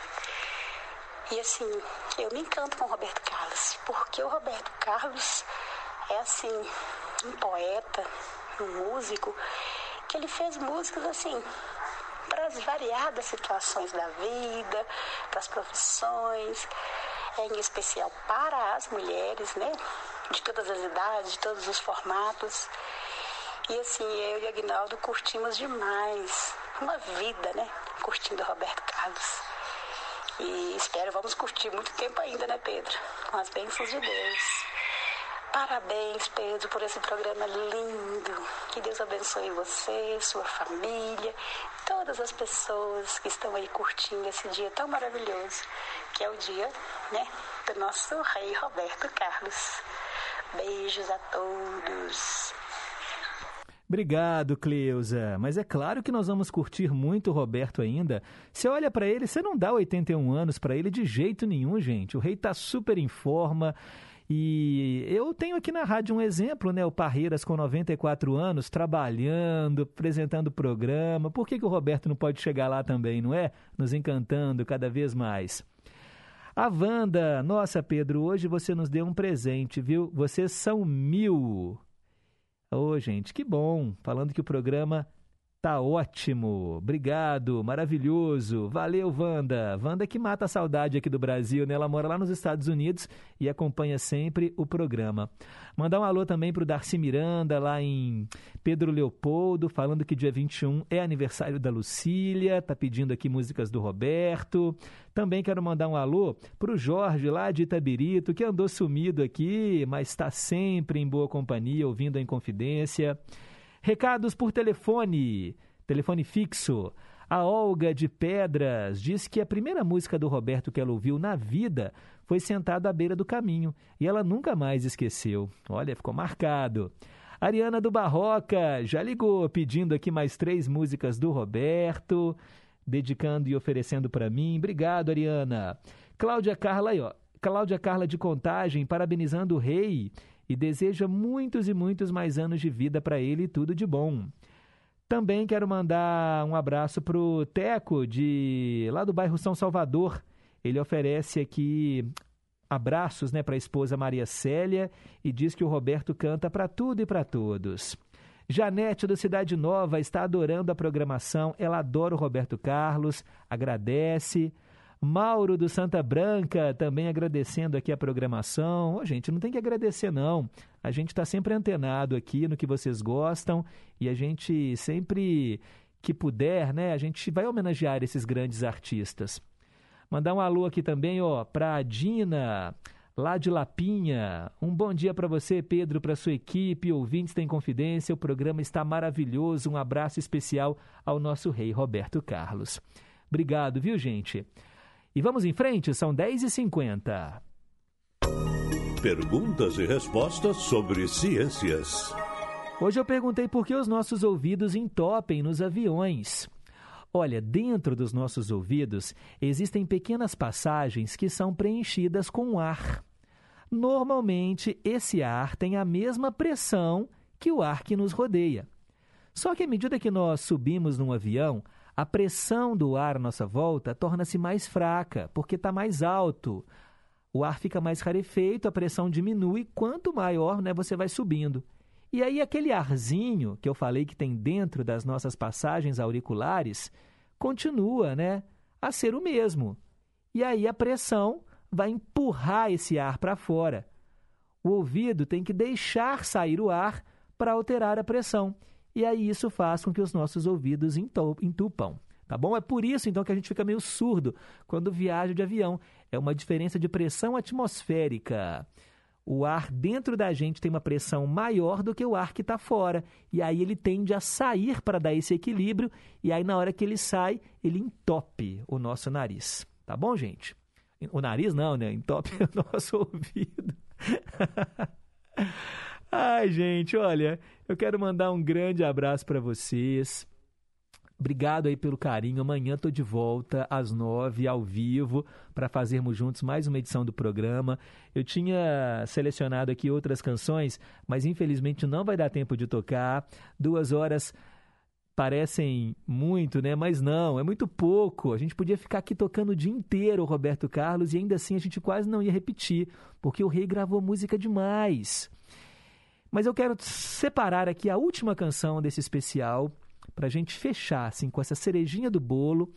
Speaker 27: E assim, eu me encanto com o Roberto Carlos, porque o Roberto Carlos é assim, um poeta, um músico, que ele fez músicas assim, para as variadas situações da vida, para as profissões, em especial para as mulheres, né? De todas as idades, de todos os formatos. E assim, eu e Agnaldo curtimos demais uma vida, né? Curtindo Roberto Carlos. E espero, vamos curtir muito tempo ainda, né, Pedro? Com as bênçãos de Deus. Parabéns, Pedro, por esse programa lindo. Que Deus abençoe você, sua família, todas as pessoas que estão aí curtindo esse dia tão maravilhoso, que é o dia, né, do nosso rei Roberto Carlos. Beijos a todos.
Speaker 1: Obrigado, Cleusa. Mas é claro que nós vamos curtir muito o Roberto ainda. Você olha pra ele, você não dá 81 anos pra ele de jeito nenhum, gente. O rei tá super em forma. E eu tenho aqui na rádio um exemplo, né? O Parreiras com 94 anos, trabalhando, apresentando programa. Por que, que o Roberto não pode chegar lá também, não é? Nos encantando cada vez mais. A Wanda, nossa, Pedro, hoje você nos deu um presente, viu? Vocês são mil. Ô, gente, que bom. Falando que o programa tá ótimo. Obrigado, maravilhoso. Valeu, Wanda. Wanda que mata a saudade aqui do Brasil, né? Ela mora lá nos Estados Unidos e acompanha sempre o programa. Mandar um alô também pro Darcy Miranda, lá em Pedro Leopoldo, falando que dia 21 é aniversário da Lucília, tá pedindo aqui músicas do Roberto. Também quero mandar um alô pro Jorge, lá de Itabirito, que andou sumido aqui, mas está sempre em boa companhia, ouvindo a Inconfidência. Recados por telefone, telefone fixo. A Olga de Pedras diz que a primeira música do Roberto que ela ouviu na vida foi Sentado à beira do caminho e ela nunca mais esqueceu. Olha, ficou marcado. Ariana do Barroca já ligou pedindo aqui mais três músicas do Roberto, dedicando e oferecendo para mim. Obrigado, Ariana. Cláudia Carla ó. Cláudia Carla de Contagem, parabenizando o rei e deseja muitos e muitos mais anos de vida para ele e tudo de bom. Também quero mandar um abraço pro Teco de lá do bairro São Salvador. Ele oferece aqui abraços, né, para a esposa Maria Célia e diz que o Roberto canta para tudo e para todos. Janete do Cidade Nova está adorando a programação, ela adora o Roberto Carlos, agradece. Mauro do Santa Branca também agradecendo aqui a programação. Ô, gente, não tem que agradecer, não. A gente está sempre antenado aqui no que vocês gostam e a gente sempre que puder, né, a gente vai homenagear esses grandes artistas. Mandar um alô aqui também, ó, para a Dina, lá de Lapinha. Um bom dia para você, Pedro, para sua equipe, ouvintes tem confidência. O programa está maravilhoso. Um abraço especial ao nosso rei Roberto Carlos. Obrigado, viu, gente? E vamos em frente, são 10h50.
Speaker 4: Perguntas e respostas sobre ciências.
Speaker 1: Hoje eu perguntei por que os nossos ouvidos entopem nos aviões. Olha, dentro dos nossos ouvidos existem pequenas passagens que são preenchidas com ar. Normalmente, esse ar tem a mesma pressão que o ar que nos rodeia. Só que à medida que nós subimos num avião, a pressão do ar à nossa volta torna-se mais fraca, porque está mais alto. O ar fica mais rarefeito, a pressão diminui, quanto maior né, você vai subindo. E aí, aquele arzinho que eu falei que tem dentro das nossas passagens auriculares continua né, a ser o mesmo. E aí, a pressão vai empurrar esse ar para fora. O ouvido tem que deixar sair o ar para alterar a pressão. E aí, isso faz com que os nossos ouvidos entu- entupam. Tá bom? É por isso, então, que a gente fica meio surdo quando viaja de avião. É uma diferença de pressão atmosférica o ar dentro da gente tem uma pressão maior do que o ar que está fora. E aí ele tende a sair para dar esse equilíbrio, e aí na hora que ele sai, ele entope o nosso nariz. Tá bom, gente? O nariz não, né? Entope o nosso ouvido. Ai, gente, olha, eu quero mandar um grande abraço para vocês. Obrigado aí pelo carinho. Amanhã estou de volta às nove, ao vivo, para fazermos juntos mais uma edição do programa. Eu tinha selecionado aqui outras canções, mas infelizmente não vai dar tempo de tocar. Duas horas parecem muito, né? Mas não, é muito pouco. A gente podia ficar aqui tocando o dia inteiro o Roberto Carlos e ainda assim a gente quase não ia repetir, porque o rei gravou música demais. Mas eu quero separar aqui a última canção desse especial para a gente fechar assim, com essa cerejinha do bolo.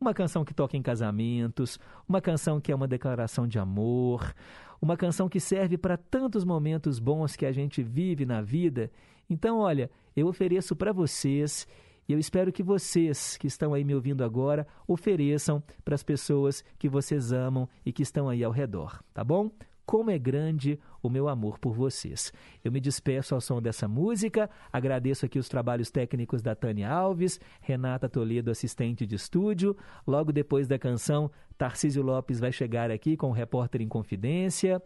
Speaker 1: Uma canção que toca em casamentos, uma canção que é uma declaração de amor, uma canção que serve para tantos momentos bons que a gente vive na vida. Então, olha, eu ofereço para vocês e eu espero que vocês que estão aí me ouvindo agora ofereçam para as pessoas que vocês amam e que estão aí ao redor, tá bom? Como é grande o meu amor por vocês. Eu me despeço ao som dessa música, agradeço aqui os trabalhos técnicos da Tânia Alves, Renata Toledo, assistente de estúdio. Logo depois da canção, Tarcísio Lopes vai chegar aqui com o Repórter em Confidência.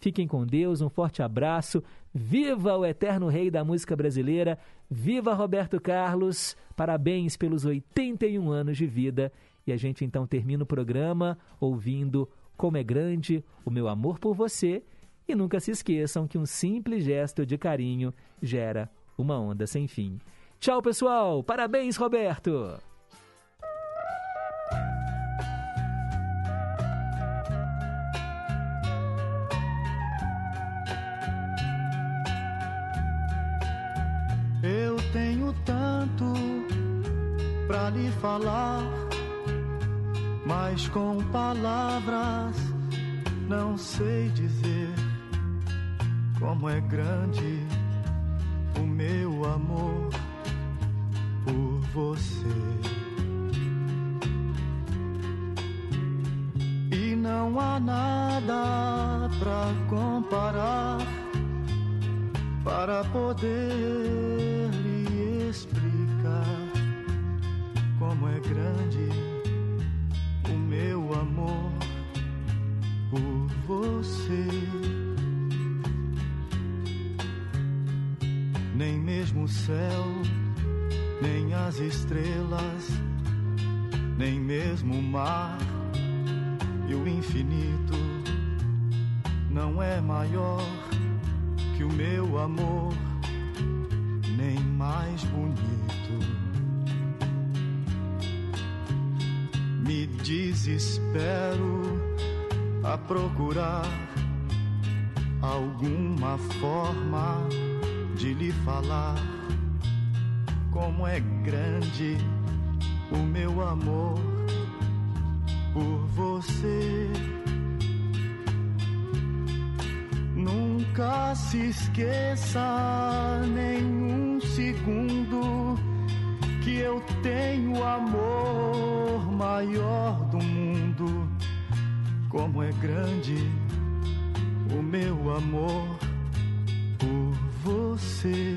Speaker 1: Fiquem com Deus, um forte abraço. Viva o eterno rei da música brasileira! Viva Roberto Carlos! Parabéns pelos 81 anos de vida. E a gente então termina o programa ouvindo Como é Grande o Meu Amor por Você. E nunca se esqueçam que um simples gesto de carinho gera uma onda sem fim. Tchau, pessoal! Parabéns, Roberto!
Speaker 2: Eu tenho tanto pra lhe falar, mas com palavras não sei dizer como é grande o meu amor por você. E não há nada pra comparar para poder lhe explicar como é grande você. Nem mesmo o céu, nem as estrelas, nem mesmo o mar e o infinito não é maior que o meu amor, nem mais bonito. Me desespero a procurar alguma forma de lhe falar como é grande o meu amor por você. Nunca se esqueça nenhum segundo que eu tenho amor maior do mundo. Como é grande o meu amor por você.